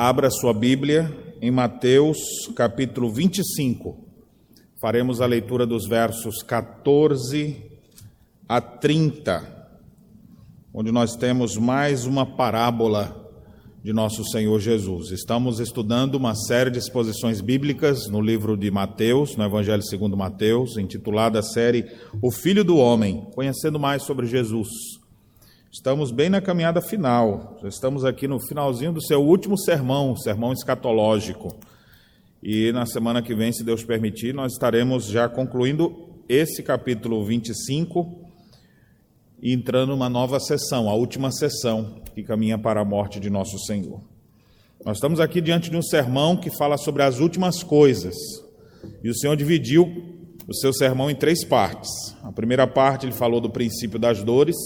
Abra sua Bíblia em Mateus capítulo 25. Faremos a leitura dos versos 14 a 30, onde nós temos mais uma parábola de nosso Senhor Jesus. Estamos estudando uma série de exposições bíblicas no livro de Mateus, no Evangelho segundo Mateus, intitulada a série O Filho do Homem, conhecendo mais sobre Jesus. Estamos bem na caminhada final, já estamos aqui no finalzinho do seu último sermão, sermão escatológico. E na semana que vem, se Deus permitir, nós estaremos já concluindo esse capítulo 25 e entrando numa nova sessão, a última sessão que caminha para a morte de nosso Senhor. Nós estamos aqui diante de um sermão que fala sobre as últimas coisas. E o Senhor dividiu o seu sermão em três partes. A primeira parte ele falou do princípio das dores,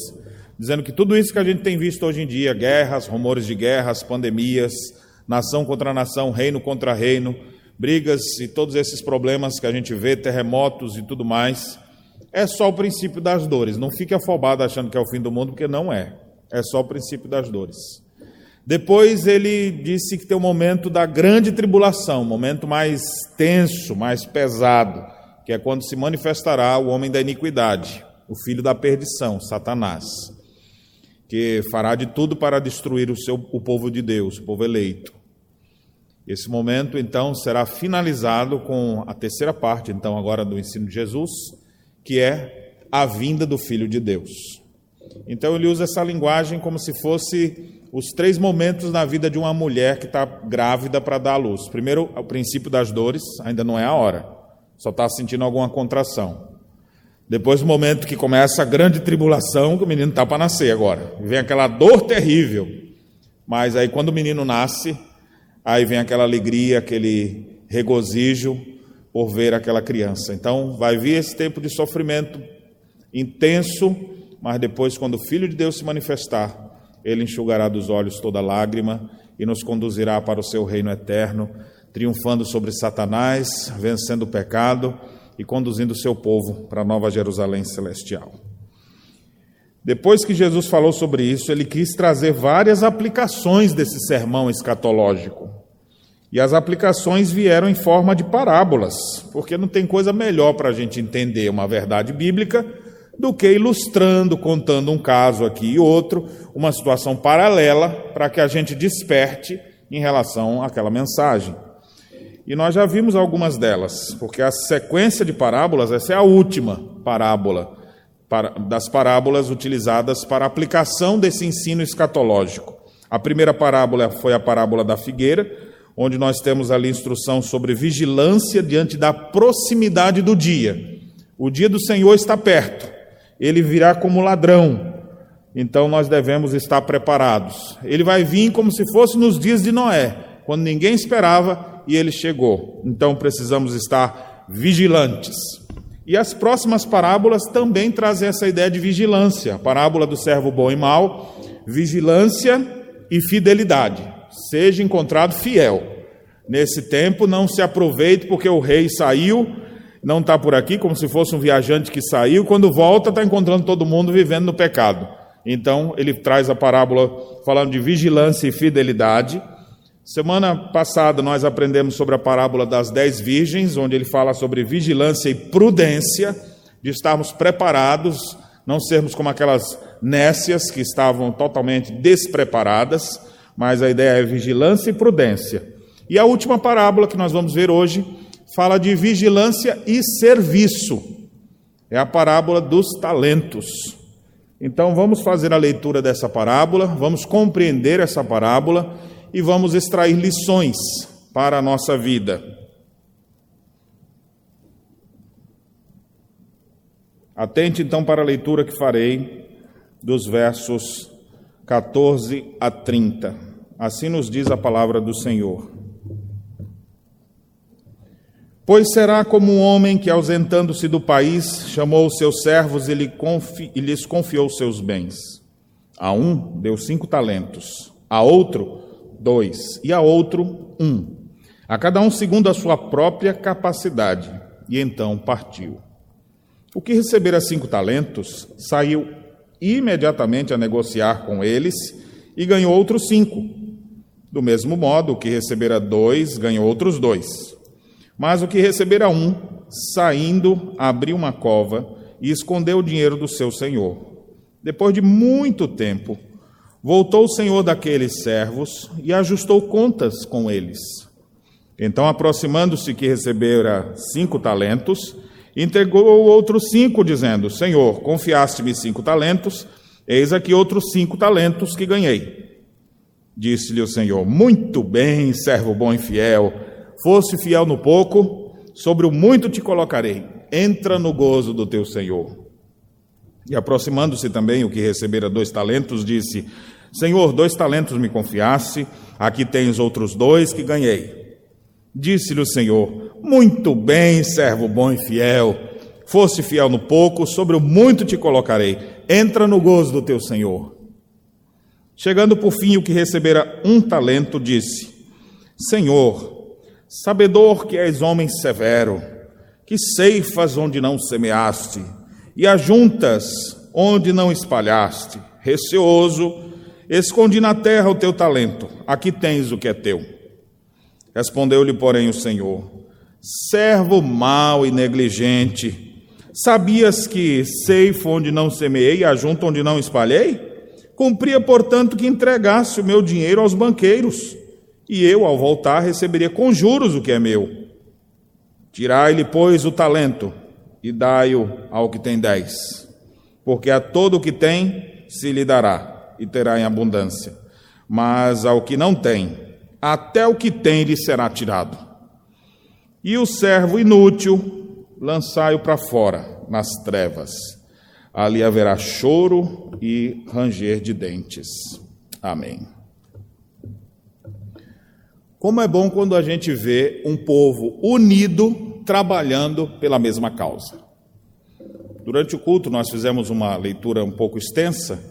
dizendo que tudo isso que a gente tem visto hoje em dia, guerras, rumores de guerras, pandemias, nação contra nação, reino contra reino, brigas e todos esses problemas que a gente vê, terremotos e tudo mais, é só o princípio das dores. Não fique afobado achando que é o fim do mundo, porque não é. É só o princípio das dores. Depois ele disse que tem o momento da grande tribulação, momento mais tenso, mais pesado, que é quando se manifestará o homem da iniquidade, o filho da perdição, Satanás que fará de tudo para destruir o, seu, o povo de Deus, o povo eleito. Esse momento, então, será finalizado com a terceira parte, então, agora do ensino de Jesus, que é a vinda do Filho de Deus. Então, ele usa essa linguagem como se fosse os três momentos na vida de uma mulher que está grávida para dar à luz. Primeiro, o princípio das dores, ainda não é a hora, só está sentindo alguma contração. Depois do momento que começa a grande tribulação, que o menino está para nascer agora. Vem aquela dor terrível. Mas aí quando o menino nasce, aí vem aquela alegria, aquele regozijo por ver aquela criança. Então vai vir esse tempo de sofrimento intenso, mas depois, quando o Filho de Deus se manifestar, ele enxugará dos olhos toda lágrima e nos conduzirá para o seu reino eterno, triunfando sobre Satanás, vencendo o pecado e conduzindo o seu povo para a Nova Jerusalém celestial. Depois que Jesus falou sobre isso, ele quis trazer várias aplicações desse sermão escatológico. E as aplicações vieram em forma de parábolas, porque não tem coisa melhor para a gente entender uma verdade bíblica do que ilustrando, contando um caso aqui e outro, uma situação paralela, para que a gente desperte em relação àquela mensagem. E nós já vimos algumas delas, porque a sequência de parábolas, essa é a última parábola das parábolas utilizadas para aplicação desse ensino escatológico. A primeira parábola foi a parábola da figueira, onde nós temos ali instrução sobre vigilância diante da proximidade do dia. O dia do Senhor está perto, ele virá como ladrão, então nós devemos estar preparados. Ele vai vir como se fosse nos dias de Noé, quando ninguém esperava e ele chegou. Então precisamos estar vigilantes. E as próximas parábolas também trazem essa ideia de vigilância. A parábola do servo bom e mau, vigilância e fidelidade. Seja encontrado fiel. Nesse tempo, não se aproveite porque o rei saiu, não está por aqui, como se fosse um viajante que saiu, quando volta, está encontrando todo mundo vivendo no pecado. Então, ele traz a parábola falando de vigilância e fidelidade. Semana passada nós aprendemos sobre a parábola das dez virgens, onde ele fala sobre vigilância e prudência, de estarmos preparados, não sermos como aquelas nécias que estavam totalmente despreparadas, mas a ideia é vigilância e prudência. E a última parábola que nós vamos ver hoje fala de vigilância e serviço. É a parábola dos talentos. Então vamos fazer a leitura dessa parábola, vamos compreender essa parábola e vamos extrair lições para a nossa vida. Atente então para a leitura que farei dos versos 14 a 30. Assim nos diz a palavra do Senhor. Pois será como um homem que, ausentando-se do país, chamou os seus servos e, lhes confiou seus bens. A um deu cinco talentos, a outro dois, e a outro, um, a cada um segundo a sua própria capacidade, e então partiu. O que recebera cinco talentos saiu imediatamente a negociar com eles e ganhou outros cinco. Do mesmo modo, o que recebera dois ganhou outros dois. Mas o que recebera um, saindo, abriu uma cova e escondeu o dinheiro do seu senhor. Depois de muito tempo, voltou o senhor daqueles servos e ajustou contas com eles. Então, aproximando-se que recebera cinco talentos, entregou outros cinco, dizendo: Senhor, confiaste-me cinco talentos, eis aqui outros cinco talentos que ganhei. Disse-lhe o Senhor: Muito bem, servo bom e fiel. Fosse fiel no pouco, sobre o muito te colocarei. Entra no gozo do teu Senhor. E aproximando-se também o que recebera dois talentos, disse: Senhor, dois talentos me confiaste, aqui tens outros dois que ganhei. Disse-lhe o Senhor: Muito bem, servo bom e fiel. Fosse fiel no pouco, sobre o muito te colocarei. Entra no gozo do teu Senhor. Chegando por fim o que recebera um talento, disse: Senhor, sabedor que és homem severo, que ceifas onde não semeaste, e ajuntas onde não espalhaste, receoso, escondi na terra o teu talento, aqui tens o que é teu. Respondeu-lhe, porém, o Senhor: Servo mau e negligente, sabias que ceifo onde não semeei e ajunto onde não espalhei? Cumpria, portanto, que entregasse o meu dinheiro aos banqueiros, e eu, ao voltar, receberia com juros o que é meu. Tirai-lhe, pois, o talento e dai-o ao que tem dez, porque a todo o que tem se lhe dará e terá em abundância, mas ao que não tem, até o que tem lhe será tirado. E o servo inútil, lançai-o para fora, nas trevas ali haverá choro e ranger de dentes. Amém. Como é bom quando a gente vê um povo unido trabalhando pela mesma causa. Durante o culto, nós fizemos uma leitura um pouco extensa,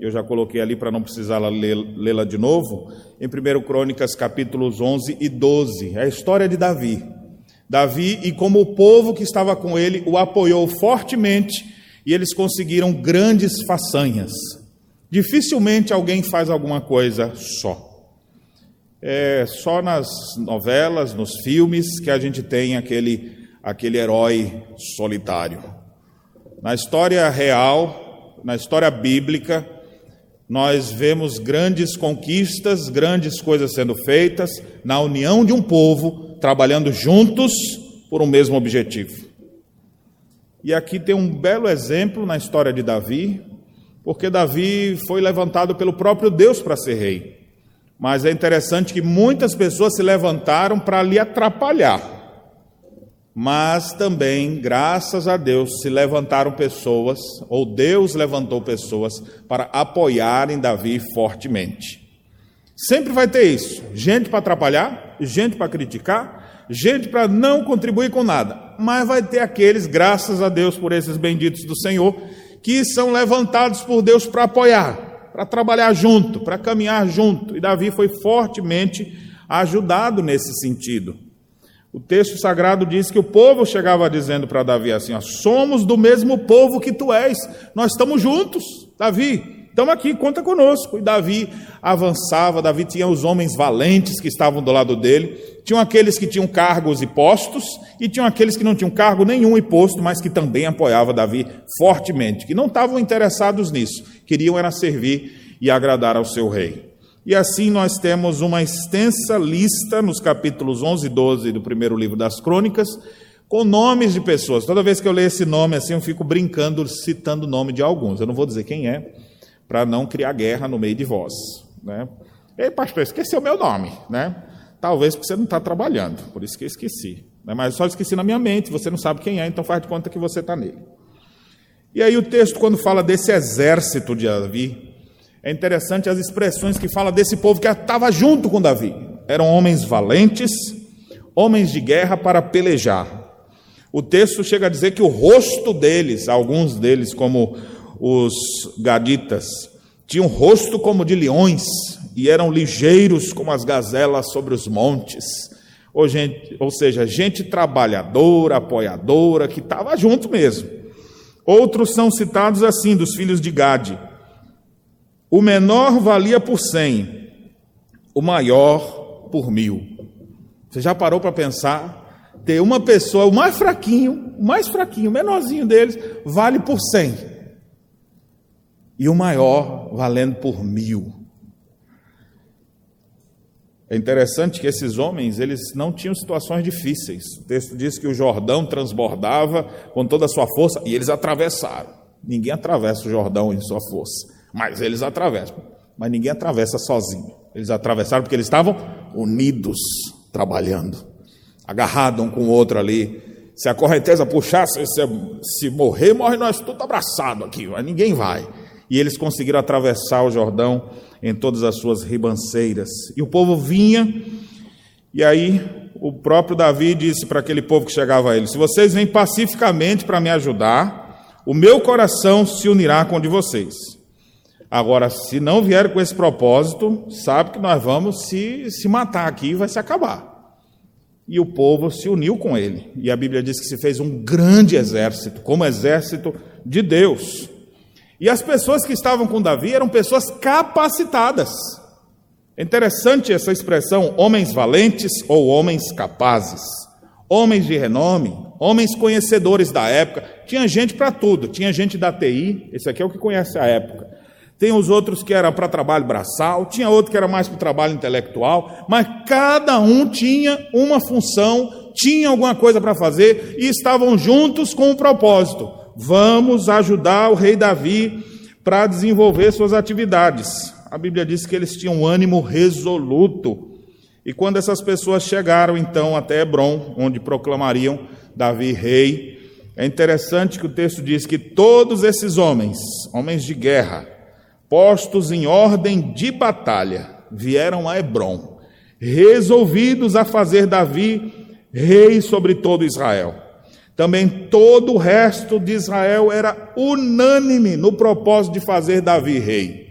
eu já coloquei ali para não precisar lê-la de novo, em 1 Crônicas, capítulos 11 e 12, é a história de Davi. Davi, e como o povo que estava com ele o apoiou fortemente e eles conseguiram grandes façanhas. Dificilmente alguém faz alguma coisa só. É só nas novelas, nos filmes, que a gente tem aquele, aquele herói solitário. Na história real, na história bíblica, nós vemos grandes conquistas, grandes coisas sendo feitas na união de um povo, trabalhando juntos por um mesmo objetivo. E aqui tem um belo exemplo na história de Davi, porque Davi foi levantado pelo próprio Deus para ser rei. Mas é interessante que muitas pessoas se levantaram para lhe atrapalhar. Mas também, graças a Deus, se levantaram pessoas, ou Deus levantou pessoas para apoiarem Davi fortemente. Sempre vai ter isso: gente para atrapalhar, gente para criticar, gente para não contribuir com nada mas vai ter aqueles, graças a Deus por esses benditos do Senhor, que são levantados por Deus para apoiar, para trabalhar junto, para caminhar junto. E Davi foi fortemente ajudado nesse sentido. O texto sagrado diz que o povo chegava dizendo para Davi assim: ó, somos do mesmo povo que tu és, nós estamos juntos, Davi. Estamos aqui, conta conosco. E Davi avançava, Davi tinha os homens valentes que estavam do lado dele, tinham aqueles que tinham cargos e postos, e tinham aqueles que não tinham cargo nenhum e posto, mas que também apoiavam Davi fortemente, que não estavam interessados nisso, queriam era servir e agradar ao seu rei. E assim nós temos uma extensa lista nos capítulos 11 e 12 do primeiro livro das Crônicas, com nomes de pessoas. Toda vez que eu leio esse nome assim, eu fico brincando, citando o nome de alguns. Eu não vou dizer quem é, para não criar guerra no meio de vós. Né? Ei, pastor, esqueceu meu nome, né? Talvez porque você não está trabalhando, por isso que eu esqueci. Né? Mas só esqueci na minha mente, você não sabe quem é, então faz de conta que você está nele. E aí o texto, quando fala desse exército de Davi, é interessante as expressões que fala desse povo que estava junto com Davi. Eram homens valentes, homens de guerra para pelejar. O texto chega a dizer que o rosto deles, alguns deles, como os gaditas, tinham rosto como de leões e eram ligeiros como as gazelas sobre os montes. Ou, gente, ou seja, gente trabalhadora, apoiadora, que estava junto mesmo. Outros são citados assim, dos filhos de Gade. O menor valia por cem, o maior por mil. Você já parou para pensar? Ter uma pessoa, o mais fraquinho, o mais fraquinho, o menorzinho deles, vale por cem. E o maior valendo por mil. É interessante que esses homens, eles não tinham situações difíceis. O texto diz que o Jordão transbordava com toda a sua força e eles atravessaram. Ninguém atravessa o Jordão em sua força, mas eles atravessam. Mas ninguém atravessa sozinho. Eles atravessaram porque eles estavam unidos, trabalhando, agarrados um com o outro ali. Se a correnteza puxasse, se, se morrer, morre nós tudo abraçado aqui, mas ninguém vai. E eles conseguiram atravessar o Jordão em todas as suas ribanceiras. E o povo vinha, e aí o próprio Davi disse para aquele povo que chegava a ele: Se vocês vêm pacificamente para me ajudar, o meu coração se unirá com o de vocês. Agora, se não vier com esse propósito, sabe que nós vamos se, se matar aqui e vai se acabar. E o povo se uniu com ele. E a Bíblia diz que se fez um grande exército, como exército de Deus. E as pessoas que estavam com Davi eram pessoas capacitadas. É interessante essa expressão, homens valentes ou homens capazes. Homens de renome, homens conhecedores da época. Tinha gente para tudo. Tinha gente da TI, esse aqui é o que conhece a época. Tem os outros que eram para trabalho braçal, tinha outro que era mais para trabalho intelectual, mas cada um tinha uma função, tinha alguma coisa para fazer e estavam juntos com um propósito. Vamos ajudar o rei Davi para desenvolver suas atividades. A Bíblia diz que eles tinham um ânimo resoluto. E quando essas pessoas chegaram então até Hebron, onde proclamariam Davi rei, é interessante que o texto diz que todos esses homens, homens de guerra, postos em ordem de batalha, vieram a Hebron, resolvidos a fazer Davi rei sobre todo Israel. Também todo o resto de Israel era unânime no propósito de fazer Davi rei.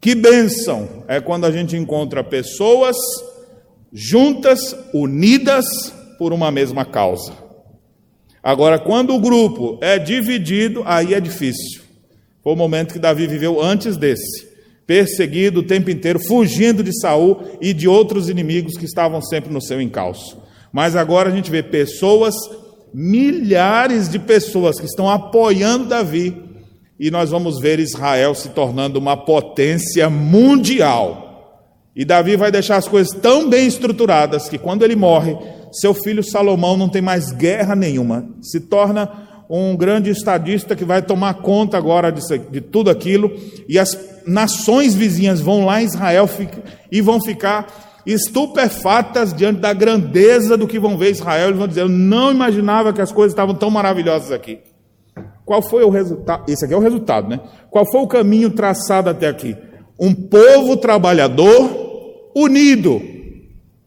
Que bênção é quando a gente encontra pessoas juntas, unidas por uma mesma causa. Agora, quando o grupo é dividido, aí é difícil. Foi o momento que Davi viveu antes desse, perseguido o tempo inteiro, fugindo de Saul e de outros inimigos que estavam sempre no seu encalço. Mas agora a gente vê pessoas, milhares de pessoas que estão apoiando Davi, e nós vamos ver Israel se tornando uma potência mundial. E Davi vai deixar as coisas tão bem estruturadas que quando ele morre, seu filho Salomão não tem mais guerra nenhuma, se torna um grande estadista que vai tomar conta agora disso, de tudo aquilo, e as nações vizinhas vão lá em Israel e vão ficar estupefatas diante da grandeza do que vão ver Israel, eles vão dizer: Eu não imaginava que as coisas estavam tão maravilhosas aqui. Qual foi o resultado? Esse aqui é o resultado, né? Qual foi o caminho traçado até aqui? Um povo trabalhador unido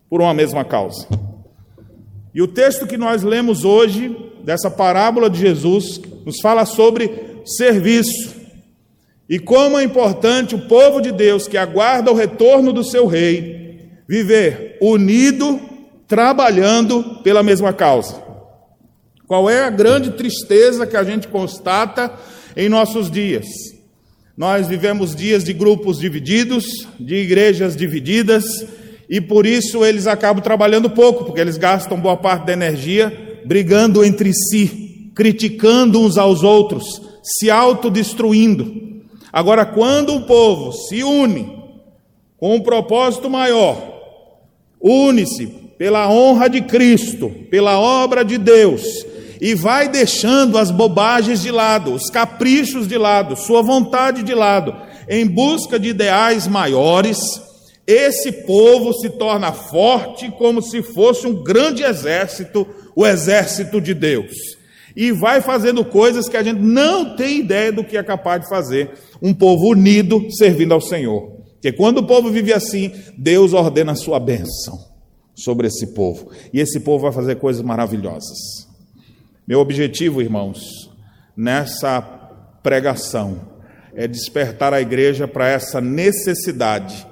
por uma mesma causa. E o texto que nós lemos hoje dessa parábola de Jesus, nos fala sobre serviço. E como é importante o povo de Deus que aguarda o retorno do seu rei viver unido, trabalhando pela mesma causa. Qual é a grande tristeza que a gente constata em nossos dias? Nós vivemos dias de grupos divididos, de igrejas divididas, e por isso eles acabam trabalhando pouco, porque eles gastam boa parte da energia brigando entre si, criticando uns aos outros, se autodestruindo. Agora, quando o povo se une com um propósito maior, une-se pela honra de Cristo, pela obra de Deus, e vai deixando as bobagens de lado, os caprichos de lado, sua vontade de lado, em busca de ideais maiores, esse povo se torna forte como se fosse um grande exército o exército de Deus. E vai fazendo coisas que a gente não tem ideia do que é capaz de fazer. Um povo unido servindo ao Senhor. Porque quando o povo vive assim, Deus ordena a sua bênção sobre esse povo. E esse povo vai fazer coisas maravilhosas. Meu objetivo, irmãos, nessa pregação, é despertar a igreja para essa necessidade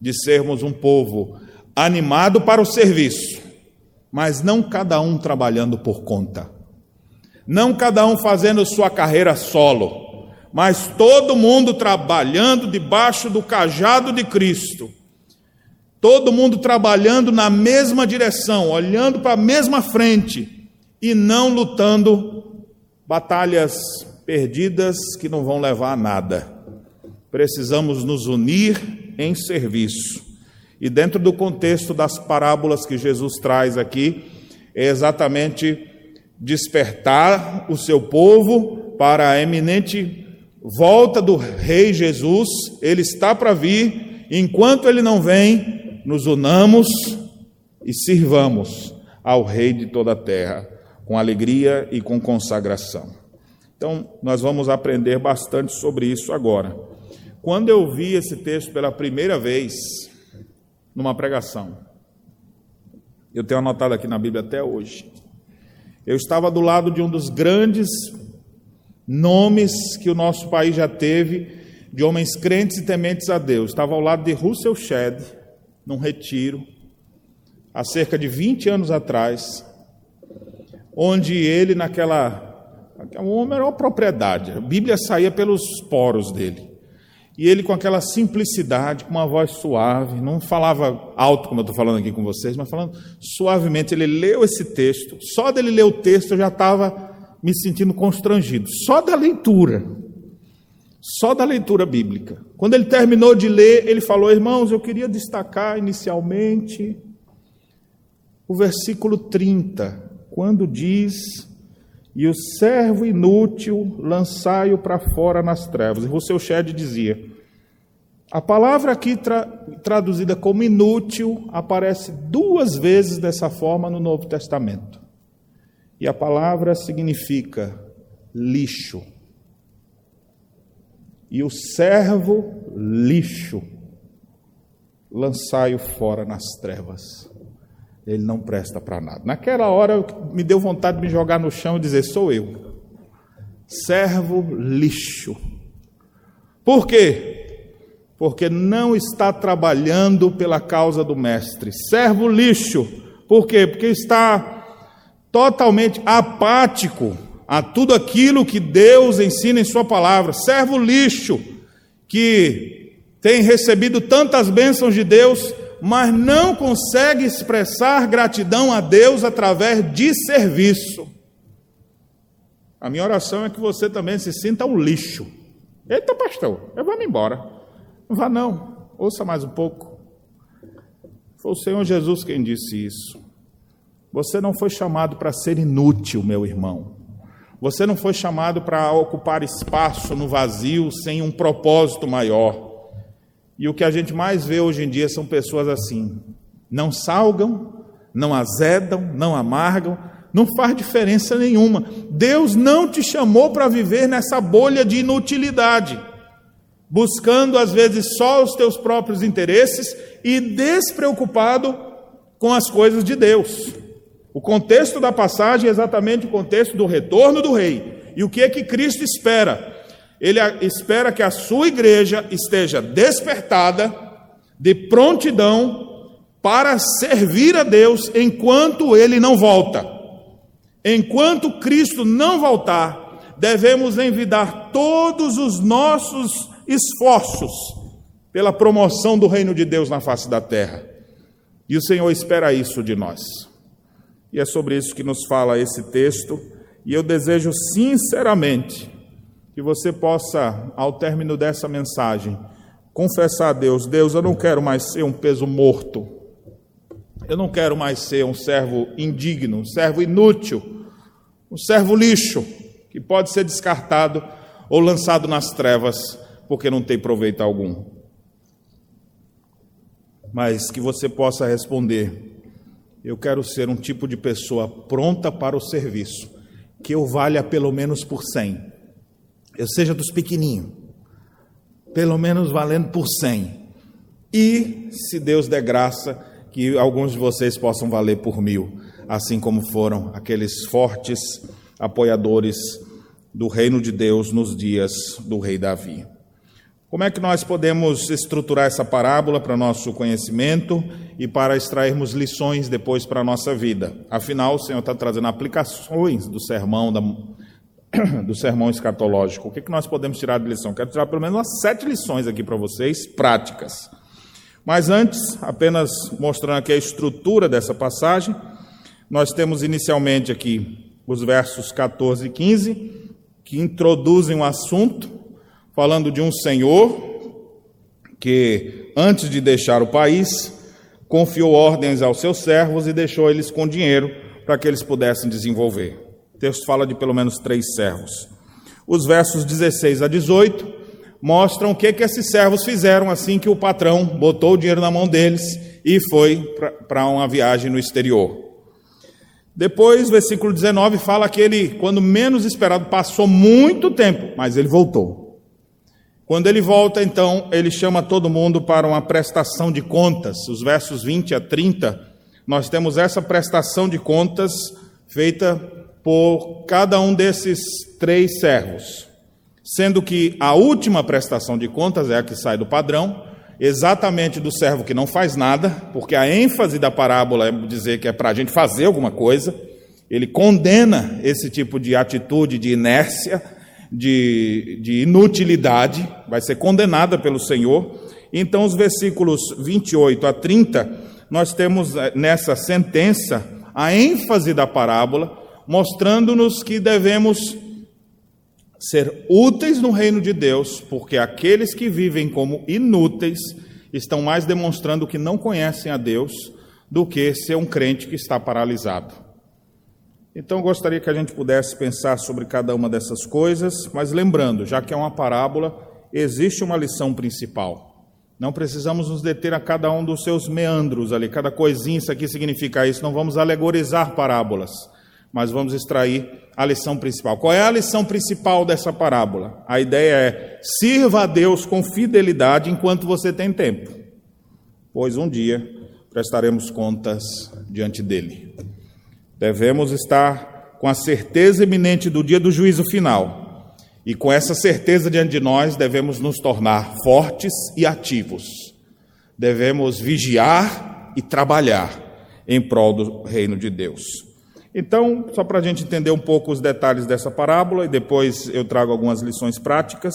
de sermos um povo animado para o serviço mas não cada um trabalhando por conta, não cada um fazendo sua carreira solo, mas todo mundo trabalhando debaixo do cajado de Cristo. Todo mundo trabalhando na mesma direção, olhando para a mesma frente e não lutando batalhas perdidas que não vão levar a nada. Precisamos nos unir em serviço. E dentro do contexto das parábolas que Jesus traz aqui, é exatamente despertar o seu povo para a eminente volta do Rei Jesus. Ele está para vir, enquanto ele não vem, nos unamos e sirvamos ao Rei de toda a terra, com alegria e com consagração. Então, nós vamos aprender bastante sobre isso agora. Quando eu vi esse texto pela primeira vez, numa pregação, eu tenho anotado aqui na Bíblia até hoje. Eu estava do lado de um dos grandes nomes que o nosso país já teve de homens crentes e tementes a Deus. Estava ao lado de Russell Shedd, num retiro, há cerca de 20 anos atrás, onde ele, naquela o homem era uma propriedade, a Bíblia saía pelos poros dele. E ele, com aquela simplicidade, com uma voz suave, não falava alto, como eu estou falando aqui com vocês, mas falando suavemente, ele leu esse texto. Só dele ler o texto eu já estava me sentindo constrangido. Só da leitura. Só da leitura bíblica. Quando ele terminou de ler, ele falou: Irmãos, eu queria destacar inicialmente o versículo 30, quando diz e o servo inútil lançai-o para fora nas trevas. E Rousseau Shedd dizia: a palavra aqui tra traduzida como inútil aparece duas vezes dessa forma no Novo Testamento. E a palavra significa lixo. E o servo lixo lançai-o fora nas trevas ele não presta para nada. Naquela hora me deu vontade de me jogar no chão e dizer: sou eu, servo lixo. Por quê? Porque não está trabalhando pela causa do mestre. Servo lixo. Por quê? Porque está totalmente apático a tudo aquilo que Deus ensina em Sua palavra. Servo lixo, que tem recebido tantas bênçãos de Deus, mas não consegue expressar gratidão a Deus através de serviço. A minha oração é que você também se sinta um lixo. Eita, pastor, eu vou me embora. Não vá não, ouça mais um pouco. Foi o Senhor Jesus quem disse isso. Você não foi chamado para ser inútil, meu irmão. Você não foi chamado para ocupar espaço no vazio sem um propósito maior. E o que a gente mais vê hoje em dia são pessoas assim: não salgam, não azedam, não amargam, não faz diferença nenhuma. Deus não te chamou para viver nessa bolha de inutilidade, buscando às vezes só os teus próprios interesses e despreocupado com as coisas de Deus. O contexto da passagem é exatamente o contexto do retorno do rei. E o que é que Cristo espera? ele espera que a sua igreja esteja despertada, de prontidão para servir a Deus enquanto ele não volta. Enquanto Cristo não voltar, devemos envidar todos os nossos esforços pela promoção do reino de Deus na face da terra. E o Senhor espera isso de nós. E é sobre isso que nos fala esse texto, e eu desejo sinceramente que você possa, ao término dessa mensagem, confessar a Deus: Deus, eu não quero mais ser um peso morto, eu não quero mais ser um servo indigno, um servo inútil, um servo lixo, que pode ser descartado ou lançado nas trevas, porque não tem proveito algum. Mas que você possa responder: eu quero ser um tipo de pessoa pronta para o serviço, que eu valha pelo menos por cem eu seja dos pequeninhos, pelo menos valendo por cem. E, se Deus der graça, que alguns de vocês possam valer por mil, assim como foram aqueles fortes apoiadores do reino de Deus nos dias do rei Davi. Como é que nós podemos estruturar essa parábola para nosso conhecimento e para extrairmos lições depois para a nossa vida? Afinal, o Senhor está trazendo aplicações do sermão, da, do sermão escatológico. O que, que nós podemos tirar de lição? Quero tirar pelo menos umas sete lições aqui para vocês, práticas. Mas antes, apenas mostrando aqui a estrutura dessa passagem, nós temos inicialmente aqui os versos 14 e 15, que introduzem o um assunto, falando de um senhor que, antes de deixar o país, confiou ordens aos seus servos e deixou eles com dinheiro para que eles pudessem desenvolver. O texto fala de pelo menos três servos. Os versos 16 a 18 mostram o que, que esses servos fizeram assim que o patrão botou o dinheiro na mão deles e foi para uma viagem no exterior. Depois, versículo 19 fala que ele, quando menos esperado, passou muito tempo, mas ele voltou. Quando ele volta, então, ele chama todo mundo para uma prestação de contas. Os versos 20 a 30, nós temos essa prestação de contas feita por cada um desses três servos sendo que a última prestação de contas é a que sai do padrão, exatamente do servo que não faz nada, porque a ênfase da parábola é dizer que é para a gente fazer alguma coisa. Ele condena esse tipo de atitude de inércia, de, de inutilidade, vai ser condenada pelo Senhor. Então, os versículos 28 a 30, nós temos eh, nessa sentença a ênfase da parábola, mostrando-nos que devemos ser úteis no reino de Deus, porque aqueles que vivem como inúteis estão mais demonstrando que não conhecem a Deus do que ser um crente que está paralisado. Então, gostaria que a gente pudesse pensar sobre cada uma dessas coisas, mas lembrando, já que é uma parábola, existe uma lição principal. Não precisamos nos deter a cada um dos seus meandros ali, cada coisinha, isso aqui significa isso. Não vamos alegorizar parábolas, mas vamos extrair a lição principal. Qual é a lição principal dessa parábola? A ideia é: sirva a Deus com fidelidade enquanto você tem tempo, pois um dia prestaremos contas diante dele. Devemos estar com a certeza iminente do dia do juízo final. E com essa certeza diante de nós, devemos nos tornar fortes e ativos. Devemos vigiar e trabalhar em prol do reino de Deus. Então, só para a gente entender um pouco os detalhes dessa parábola, e depois eu trago algumas lições práticas.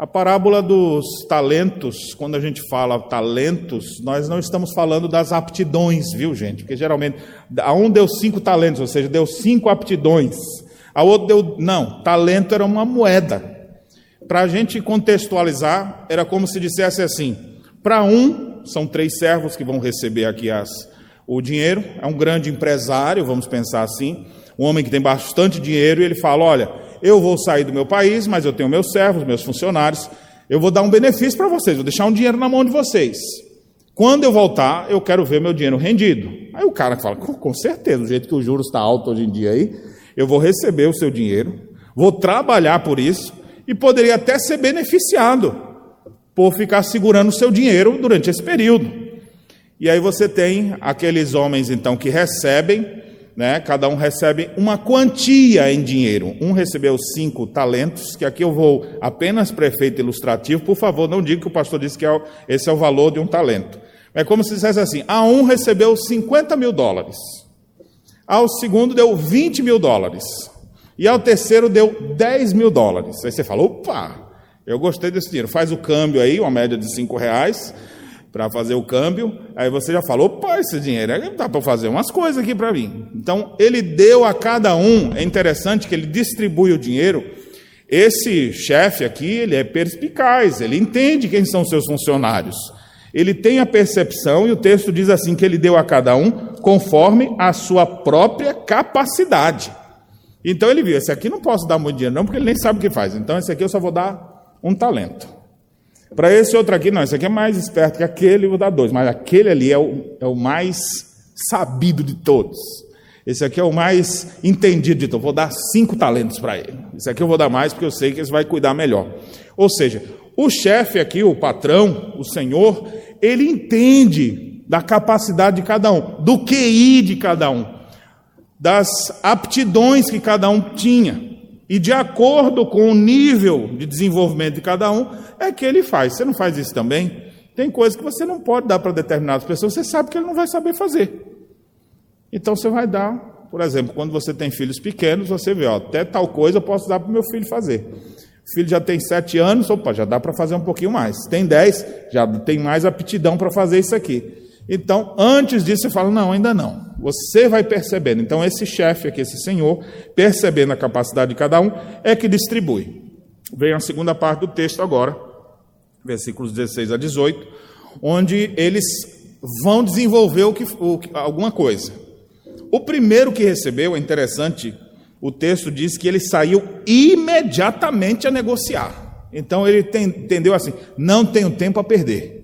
A parábola dos talentos, quando a gente fala talentos, nós não estamos falando das aptidões, viu, gente? Porque geralmente, a um deu cinco talentos, ou seja, deu cinco aptidões. A outro deu. Não, talento era uma moeda. Para a gente contextualizar, era como se dissesse assim: para um, são três servos que vão receber aqui as, o dinheiro, é um grande empresário, vamos pensar assim, um homem que tem bastante dinheiro, e ele fala: Olha, eu vou sair do meu país, mas eu tenho meus servos, meus funcionários, eu vou dar um benefício para vocês, vou deixar um dinheiro na mão de vocês. Quando eu voltar, eu quero ver meu dinheiro rendido. Aí o cara fala: Com certeza, do jeito que o juros está alto hoje em dia aí, eu vou receber o seu dinheiro, vou trabalhar por isso e poderia até ser beneficiado por ficar segurando o seu dinheiro durante esse período. E aí você tem aqueles homens então que recebem, né, cada um recebe uma quantia em dinheiro. Um recebeu cinco talentos, que aqui eu vou apenas para efeito ilustrativo, por favor, não diga que o pastor disse que é, esse é o valor de um talento. É como se dissesse assim: a um recebeu 50 mil dólares, ao segundo deu 20 mil dólares, e ao terceiro deu 10 mil dólares. Aí você fala: opa, eu gostei desse dinheiro, faz o câmbio aí, uma média de 5 reais para fazer o câmbio, aí você já falou, opa, esse dinheiro dá para fazer umas coisas aqui para mim. Então, ele deu a cada um, é interessante que ele distribui o dinheiro. Esse chefe aqui, ele é perspicaz, ele entende quem são seus funcionários. Ele tem a percepção, e o texto diz assim: que ele deu a cada um conforme a sua própria capacidade. Então ele viu: esse aqui não posso dar muito dinheiro, não, porque ele nem sabe o que faz. Então esse aqui eu só vou dar um talento. Para esse outro aqui, não, esse aqui é mais esperto que aquele, vou dar dois, mas aquele ali é o, é o mais sabido de todos. Esse aqui é o mais entendido de todos. Vou dar cinco talentos para ele. Esse aqui eu vou dar mais porque eu sei que ele vai cuidar melhor. Ou seja, o chefe aqui, o patrão, o senhor, ele entende da capacidade de cada um, do QI de cada um, das aptidões que cada um tinha. E de acordo com o nível de desenvolvimento de cada um, é que ele faz. Você não faz isso também? Tem coisas que você não pode dar para determinadas pessoas, você sabe que ele não vai saber fazer. Então você vai dar, por exemplo, quando você tem filhos pequenos, você vê, ó, até tal coisa eu posso dar para o meu filho fazer. O filho já tem sete anos, opa, já dá para fazer um pouquinho mais. Tem dez, já tem mais aptidão para fazer isso aqui. Então, antes disso, você fala: não, ainda não. Você vai percebendo. Então, esse chefe aqui, esse senhor, percebendo a capacidade de cada um, é que distribui. Vem a segunda parte do texto agora, versículos 16 a 18, onde eles vão desenvolver o que, o, alguma coisa. O primeiro que recebeu, é interessante, o texto diz que ele saiu imediatamente a negociar. Então ele tem, entendeu assim: não tenho tempo a perder.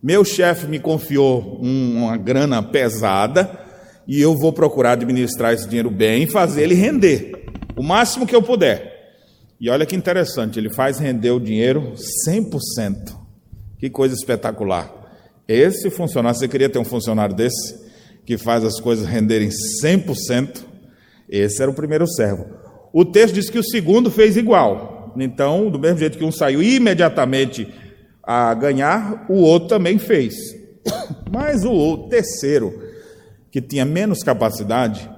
Meu chefe me confiou uma grana pesada e eu vou procurar administrar esse dinheiro bem e fazer ele render o máximo que eu puder. E olha que interessante, ele faz render o dinheiro 100%. Que coisa espetacular. Esse funcionário, você queria ter um funcionário desse que faz as coisas renderem 100%? Esse era o primeiro servo. O texto diz que o segundo fez igual. Então, do mesmo jeito que um saiu imediatamente a ganhar, o outro também fez. Mas o terceiro, que tinha menos capacidade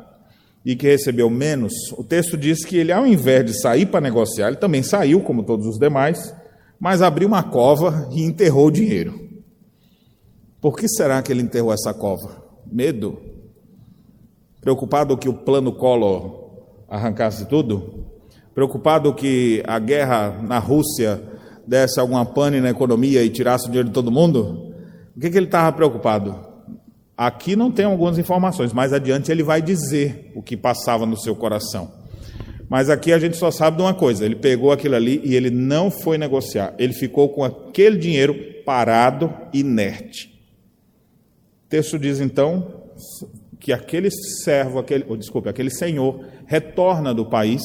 e que recebeu menos, o texto diz que ele, ao invés de sair para negociar, ele também saiu, como todos os demais, mas abriu uma cova e enterrou o dinheiro. Por que será que ele enterrou essa cova? Medo? Preocupado que o plano Collor arrancasse tudo? Preocupado que a guerra na Rússia desse alguma pane na economia e tirasse o dinheiro de todo mundo? O que, que ele estava preocupado? Aqui não tem algumas informações, mais adiante ele vai dizer o que passava no seu coração. Mas aqui a gente só sabe de uma coisa: ele pegou aquilo ali e ele não foi negociar, ele ficou com aquele dinheiro parado, inerte. O texto diz então que aquele servo, aquele, oh, desculpe, aquele senhor retorna do país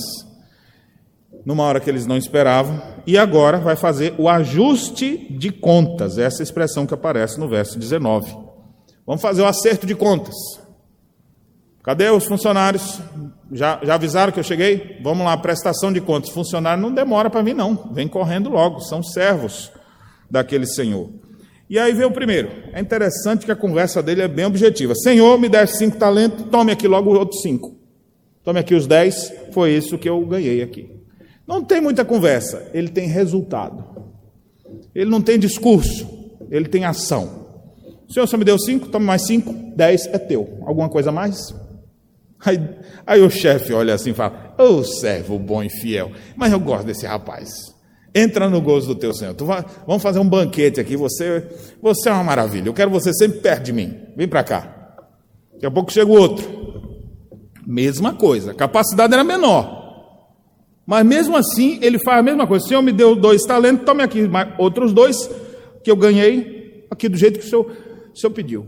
numa hora que eles não esperavam, e agora vai fazer o ajuste de contas, essa expressão que aparece no verso 19. Vamos fazer o acerto de contas. Cadê os funcionários? Já, já avisaram que eu cheguei? Vamos lá, prestação de contas. Funcionário não demora para mim, não. Vem correndo logo, são servos daquele senhor. E aí vem o primeiro. É interessante que a conversa dele é bem objetiva. Senhor, me deste cinco talentos, tome aqui logo os outros cinco. Tome aqui os dez, foi isso que eu ganhei aqui. Não tem muita conversa, ele tem resultado. Ele não tem discurso, ele tem ação. O senhor só me deu cinco, tome mais cinco, dez é teu. Alguma coisa mais? Aí, aí o chefe olha assim e fala: Ô oh, servo bom e fiel, mas eu gosto desse rapaz. Entra no gozo do teu Senhor. Vai, vamos fazer um banquete aqui. Você, você é uma maravilha. Eu quero você sempre perto de mim. Vem para cá. Daqui a pouco chega o outro. Mesma coisa. A capacidade era menor. Mas mesmo assim, ele faz a mesma coisa. O Senhor me deu dois talentos, tome aqui outros dois que eu ganhei, aqui do jeito que o Senhor, o senhor pediu.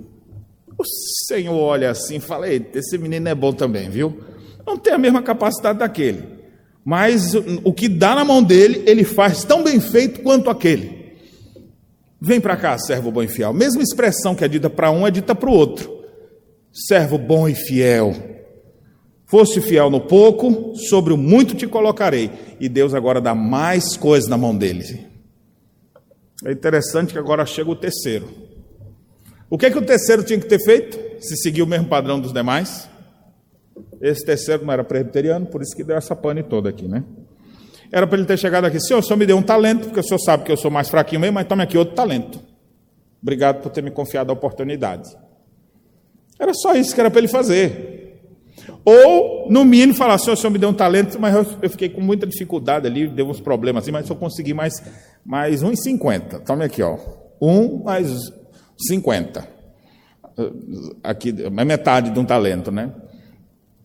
O Senhor olha assim e fala: esse menino é bom também, viu? Não tem a mesma capacidade daquele. Mas o que dá na mão dele, ele faz tão bem feito quanto aquele. Vem para cá, servo bom e fiel. Mesma expressão que é dita para um é dita para o outro. Servo bom e fiel Foste fiel no pouco, sobre o muito te colocarei. E Deus agora dá mais coisas na mão dele. É interessante que agora chega o terceiro. O que é que o terceiro tinha que ter feito? Se seguir o mesmo padrão dos demais? Esse terceiro não era presbiteriano, por isso que deu essa pane toda aqui, né? Era para ele ter chegado aqui, senhor, o senhor me deu um talento, porque o senhor sabe que eu sou mais fraquinho mesmo, mas tome aqui outro talento. Obrigado por ter me confiado a oportunidade. Era só isso que era para ele fazer. Ou, no mínimo, falar assim, o senhor me deu um talento, mas eu, eu fiquei com muita dificuldade ali, deu uns problemas assim, mas eu consegui mais, mais 1,50. Tome aqui, ó. Um mais 50. Aqui, é metade de um talento, né?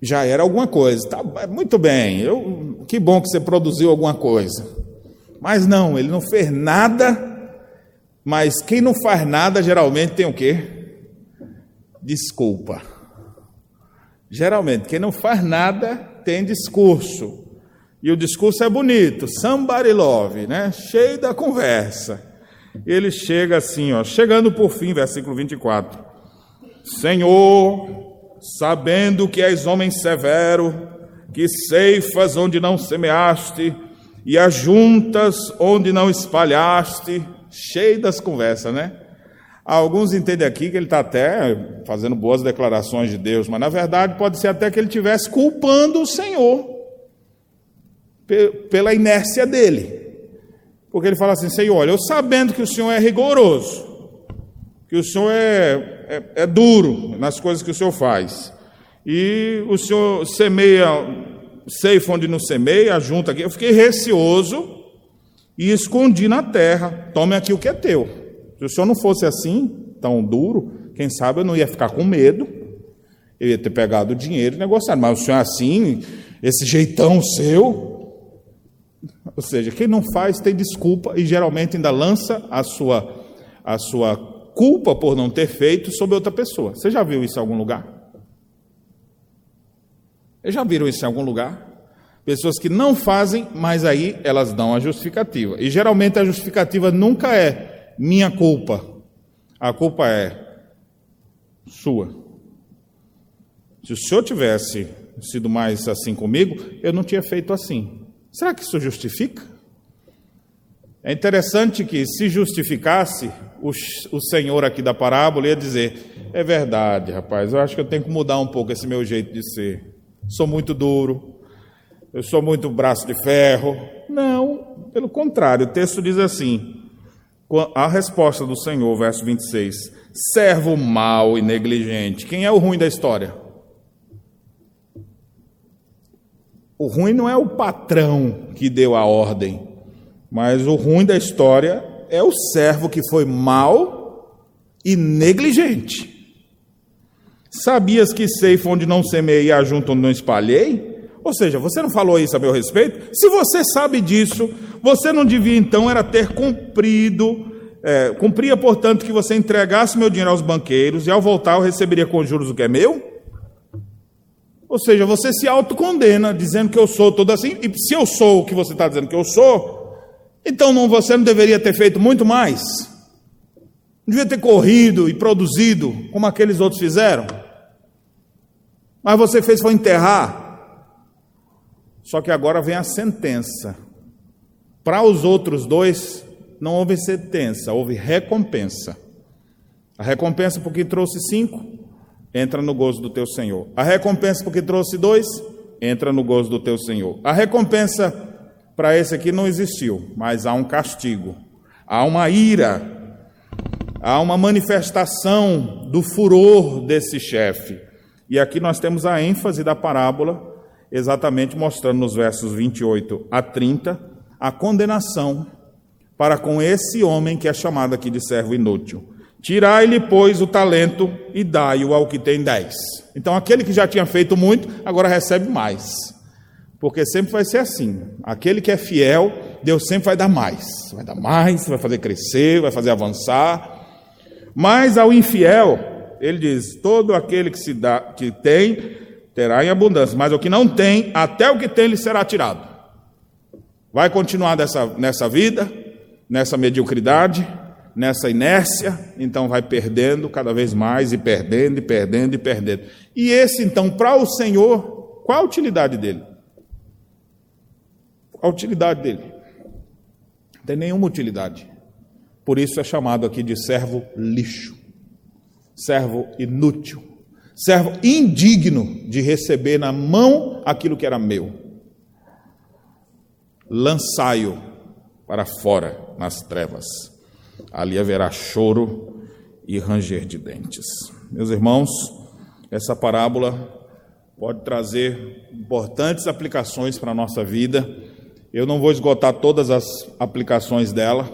Já era alguma coisa. Tá, muito bem, eu, que bom que você produziu alguma coisa. Mas não, ele não fez nada, mas quem não faz nada geralmente tem o quê? Desculpa. Geralmente, quem não faz nada tem discurso. E o discurso é bonito, somebody love, né? Cheio da conversa. Ele chega assim, ó, chegando por fim, versículo 24. Senhor, sabendo que és homem severo, que ceifas onde não semeaste e ajuntas onde não espalhaste, cheio das conversas, né? Alguns entendem aqui que ele está até fazendo boas declarações de Deus, mas na verdade pode ser até que ele estivesse culpando o Senhor. pela inércia dele. Porque ele fala assim: Senhor, olha, eu sabendo que o Senhor é rigoroso, que o Senhor é, é, é duro nas coisas que o Senhor faz, e o Senhor semeia, ceifa onde não semeia, junta aqui. Eu fiquei receoso e escondi na terra: tome aqui o que é teu. Se o Senhor não fosse assim, tão duro, quem sabe eu não ia ficar com medo, eu ia ter pegado o dinheiro e negociado, mas o Senhor é assim, esse jeitão seu, ou seja, quem não faz tem desculpa e geralmente ainda lança a sua, a sua culpa por não ter feito sobre outra pessoa. Você já viu isso em algum lugar? Vocês já viram isso em algum lugar? Pessoas que não fazem, mas aí elas dão a justificativa. E geralmente a justificativa nunca é minha culpa. A culpa é sua. Se o senhor tivesse sido mais assim comigo, eu não tinha feito assim. Será que isso justifica? É interessante que, se justificasse, o, o Senhor aqui da parábola ia dizer: é verdade, rapaz, eu acho que eu tenho que mudar um pouco esse meu jeito de ser. Sou muito duro, eu sou muito braço de ferro. Não, pelo contrário, o texto diz assim: a resposta do Senhor, verso 26, servo mau e negligente. Quem é o ruim da história? O ruim não é o patrão que deu a ordem, mas o ruim da história é o servo que foi mau e negligente. Sabias que ceifo onde não semeei e ajunto onde não espalhei? Ou seja, você não falou isso a meu respeito? Se você sabe disso, você não devia então era ter cumprido, é, cumpria, portanto, que você entregasse meu dinheiro aos banqueiros e ao voltar eu receberia com juros o que é meu? Ou seja, você se autocondena dizendo que eu sou todo assim, e se eu sou o que você está dizendo que eu sou, então não, você não deveria ter feito muito mais? Não devia ter corrido e produzido como aqueles outros fizeram? Mas você fez foi enterrar. Só que agora vem a sentença. Para os outros dois, não houve sentença, houve recompensa. A recompensa porque trouxe cinco, entra no gozo do teu Senhor. A recompensa porque trouxe dois, entra no gozo do teu Senhor. A recompensa para esse aqui não existiu, mas há um castigo, há uma ira, há uma manifestação do furor desse chefe. E aqui nós temos a ênfase da parábola, exatamente mostrando nos versos 28 a 30 a condenação para com esse homem que é chamado aqui de servo inútil. Tirai-lhe, pois, o talento e dai-o ao que tem dez. Então, aquele que já tinha feito muito, agora recebe mais. Porque sempre vai ser assim. Aquele que é fiel, Deus sempre vai dar mais. Vai dar mais, vai fazer crescer, vai fazer avançar. Mas ao infiel, ele diz: todo aquele que se dá, que tem, terá em abundância. Mas o que não tem, até o que tem lhe será tirado. Vai continuar nessa, nessa vida, nessa mediocridade, nessa inércia, então vai perdendo cada vez mais e perdendo e perdendo e perdendo. E esse então, para o Senhor, qual a utilidade dele? A utilidade dele? Não tem nenhuma utilidade. Por isso é chamado aqui de servo lixo, servo inútil, servo indigno de receber na mão aquilo que era meu. Lançai-o para fora nas trevas ali haverá choro e ranger de dentes. Meus irmãos, essa parábola pode trazer importantes aplicações para a nossa vida. Eu não vou esgotar todas as aplicações dela,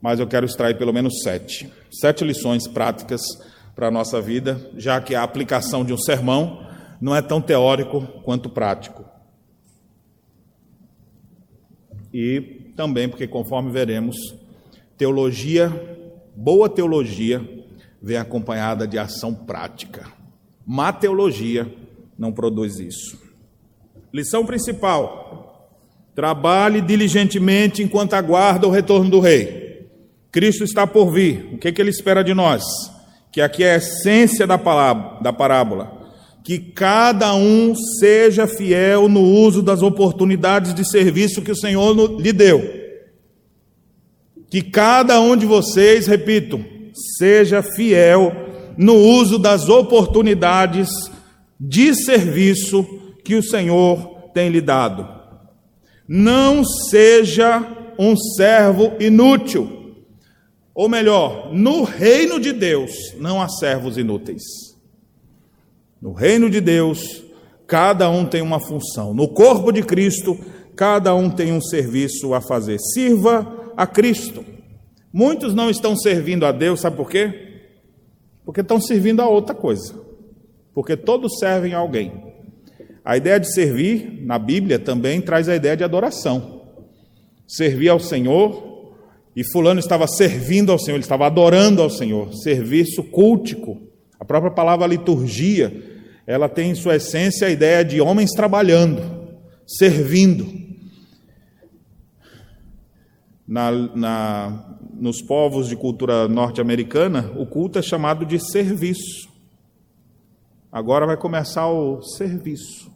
mas eu quero extrair pelo menos sete. Sete lições práticas para a nossa vida, já que a aplicação de um sermão não é tão teórico quanto prático. E também porque, conforme veremos, Teologia, boa teologia, vem acompanhada de ação prática. Má teologia não produz isso. Lição principal: trabalhe diligentemente enquanto aguarda o retorno do Rei. Cristo está por vir. O que, é que ele espera de nós? Que aqui é a essência da, palavra, da parábola. Que cada um seja fiel no uso das oportunidades de serviço que o Senhor lhe deu que cada um de vocês, repito, seja fiel no uso das oportunidades de serviço que o Senhor tem lhe dado. Não seja um servo inútil. Ou melhor, no reino de Deus não há servos inúteis. No reino de Deus, cada um tem uma função. No corpo de Cristo, cada um tem um serviço a fazer. Sirva a Cristo. Muitos não estão servindo a Deus, sabe por quê? Porque estão servindo a outra coisa. Porque todos servem a alguém. A ideia de servir, na Bíblia, também traz a ideia de adoração. Servir ao Senhor, e Fulano estava servindo ao Senhor, ele estava adorando ao Senhor. Serviço cultico. A própria palavra liturgia, ela tem em sua essência a ideia de homens trabalhando, servindo na, na, nos povos de cultura norte-americana, o culto é chamado de serviço. Agora vai começar o serviço.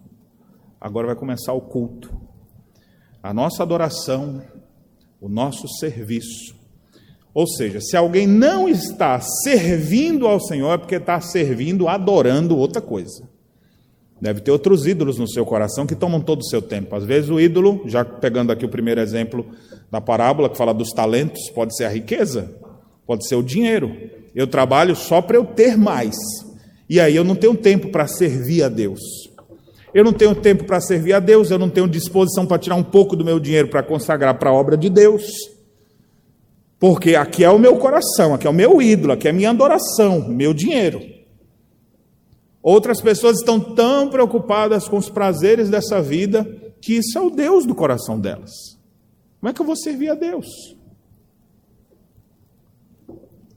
Agora vai começar o culto. A nossa adoração, o nosso serviço. Ou seja, se alguém não está servindo ao Senhor, é porque está servindo, adorando outra coisa. Deve ter outros ídolos no seu coração que tomam todo o seu tempo. Às vezes o ídolo, já pegando aqui o primeiro exemplo da parábola que fala dos talentos, pode ser a riqueza, pode ser o dinheiro. Eu trabalho só para eu ter mais. E aí eu não tenho tempo para servir a Deus. Eu não tenho tempo para servir a Deus, eu não tenho disposição para tirar um pouco do meu dinheiro para consagrar para a obra de Deus. Porque aqui é o meu coração, aqui é o meu ídolo, aqui é a minha adoração, meu dinheiro. Outras pessoas estão tão preocupadas com os prazeres dessa vida que isso é o Deus do coração delas. Como é que eu vou servir a Deus?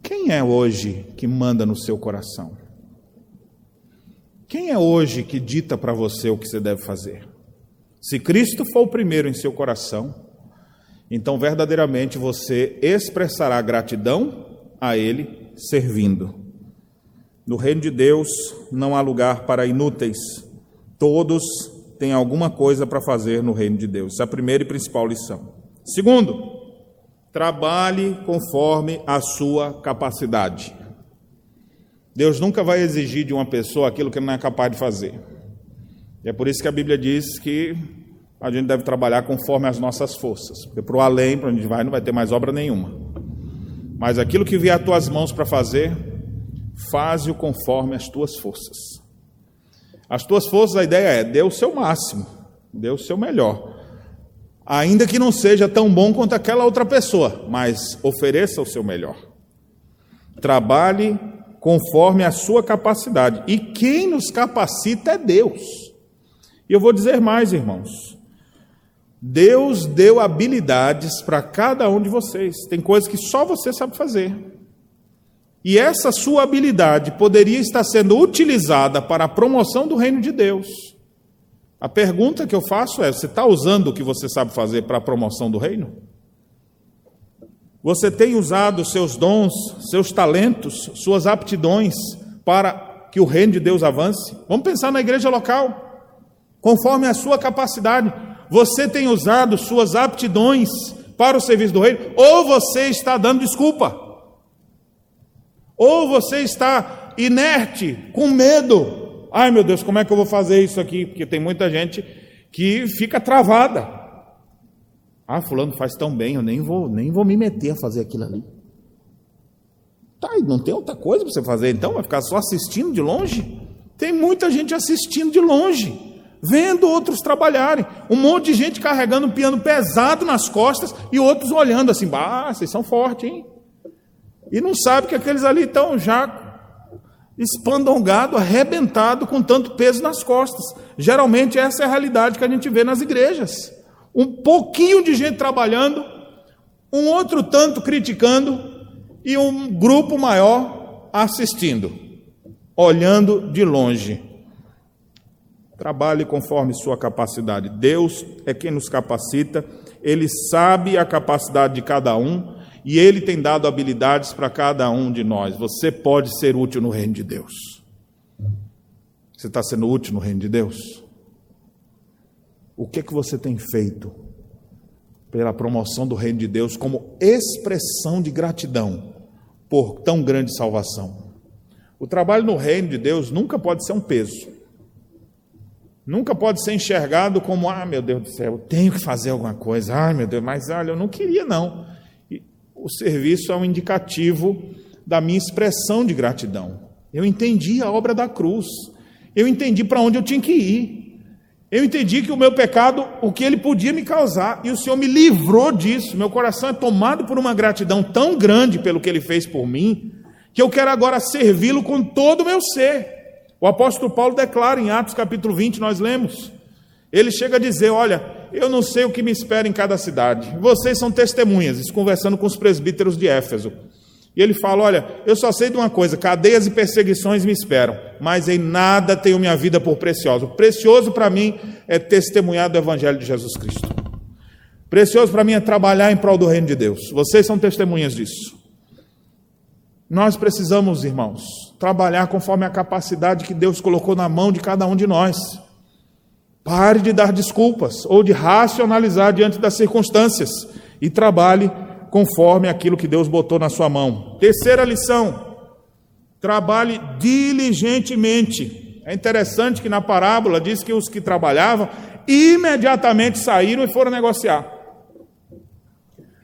Quem é hoje que manda no seu coração? Quem é hoje que dita para você o que você deve fazer? Se Cristo for o primeiro em seu coração, então verdadeiramente você expressará gratidão a Ele servindo. No reino de Deus não há lugar para inúteis. Todos têm alguma coisa para fazer no reino de Deus. Essa é a primeira e principal lição. Segundo, trabalhe conforme a sua capacidade. Deus nunca vai exigir de uma pessoa aquilo que ele não é capaz de fazer. E é por isso que a Bíblia diz que a gente deve trabalhar conforme as nossas forças. Porque para o além, para onde a gente vai, não vai ter mais obra nenhuma. Mas aquilo que vier às tuas mãos para fazer, faze-o conforme as tuas forças. As tuas forças, a ideia é, dê o seu máximo, dê o seu melhor. Ainda que não seja tão bom quanto aquela outra pessoa, mas ofereça o seu melhor. Trabalhe conforme a sua capacidade. E quem nos capacita é Deus. E eu vou dizer mais, irmãos. Deus deu habilidades para cada um de vocês. Tem coisas que só você sabe fazer. E essa sua habilidade poderia estar sendo utilizada para a promoção do reino de Deus. A pergunta que eu faço é: você está usando o que você sabe fazer para a promoção do reino? Você tem usado seus dons, seus talentos, suas aptidões para que o reino de Deus avance? Vamos pensar na igreja local, conforme a sua capacidade. Você tem usado suas aptidões para o serviço do reino? Ou você está dando desculpa? Ou você está inerte, com medo. Ai meu Deus, como é que eu vou fazer isso aqui? Porque tem muita gente que fica travada. Ah, fulano faz tão bem, eu nem vou, nem vou me meter a fazer aquilo ali. Tá, e não tem outra coisa para você fazer, então vai ficar só assistindo de longe? Tem muita gente assistindo de longe, vendo outros trabalharem. Um monte de gente carregando um piano pesado nas costas e outros olhando assim, ah, vocês são fortes, hein? E não sabe que aqueles ali estão já espandongado, arrebentado com tanto peso nas costas. Geralmente essa é a realidade que a gente vê nas igrejas. Um pouquinho de gente trabalhando, um outro tanto criticando e um grupo maior assistindo, olhando de longe. Trabalhe conforme sua capacidade. Deus é quem nos capacita, Ele sabe a capacidade de cada um e Ele tem dado habilidades para cada um de nós. Você pode ser útil no reino de Deus. Você está sendo útil no reino de Deus? O que é que você tem feito pela promoção do reino de Deus como expressão de gratidão por tão grande salvação? O trabalho no reino de Deus nunca pode ser um peso. nunca pode ser enxergado como, ah, meu Deus do céu, eu tenho que fazer alguma coisa, ai meu Deus, mas olha, eu não queria não. E o serviço é um indicativo da minha expressão de gratidão. Eu entendi a obra da cruz, eu entendi para onde eu tinha que ir. Eu entendi que o meu pecado, o que ele podia me causar, e o Senhor me livrou disso. Meu coração é tomado por uma gratidão tão grande pelo que ele fez por mim, que eu quero agora servi-lo com todo o meu ser. O apóstolo Paulo declara em Atos capítulo 20, nós lemos. Ele chega a dizer: Olha, eu não sei o que me espera em cada cidade. Vocês são testemunhas, isso conversando com os presbíteros de Éfeso. E ele fala: Olha, eu só sei de uma coisa: cadeias e perseguições me esperam, mas em nada tenho minha vida por preciosa. Precioso para mim é testemunhar do Evangelho de Jesus Cristo. Precioso para mim é trabalhar em prol do reino de Deus. Vocês são testemunhas disso. Nós precisamos, irmãos, trabalhar conforme a capacidade que Deus colocou na mão de cada um de nós. Pare de dar desculpas ou de racionalizar diante das circunstâncias e trabalhe conforme aquilo que Deus botou na sua mão. Terceira lição: trabalhe diligentemente. É interessante que na parábola diz que os que trabalhavam imediatamente saíram e foram negociar.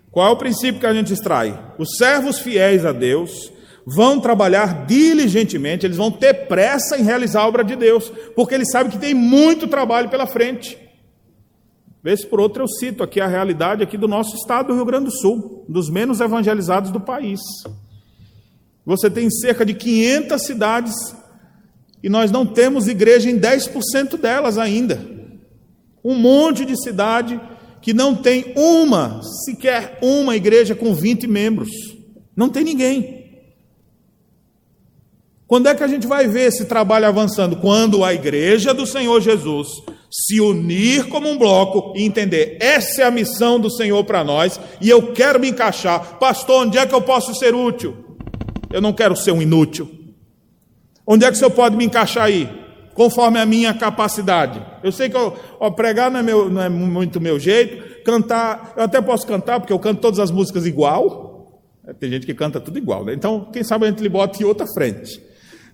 Qual é o princípio que a gente extrai? Os servos fiéis a Deus vão trabalhar diligentemente, eles vão ter pressa em realizar a obra de Deus, porque eles sabem que tem muito trabalho pela frente. Vez por outra eu cito aqui a realidade aqui do nosso estado do Rio Grande do Sul, dos menos evangelizados do país. Você tem cerca de 500 cidades e nós não temos igreja em 10% delas ainda. Um monte de cidade que não tem uma, sequer uma igreja com 20 membros. Não tem ninguém. Quando é que a gente vai ver esse trabalho avançando? Quando a igreja do Senhor Jesus se unir como um bloco e entender: essa é a missão do Senhor para nós e eu quero me encaixar. Pastor, onde é que eu posso ser útil? Eu não quero ser um inútil. Onde é que o Senhor pode me encaixar aí? Conforme a minha capacidade. Eu sei que eu, ó, pregar não é, meu, não é muito meu jeito, cantar, eu até posso cantar, porque eu canto todas as músicas igual. Tem gente que canta tudo igual, né? Então, quem sabe a gente lhe bota em outra frente,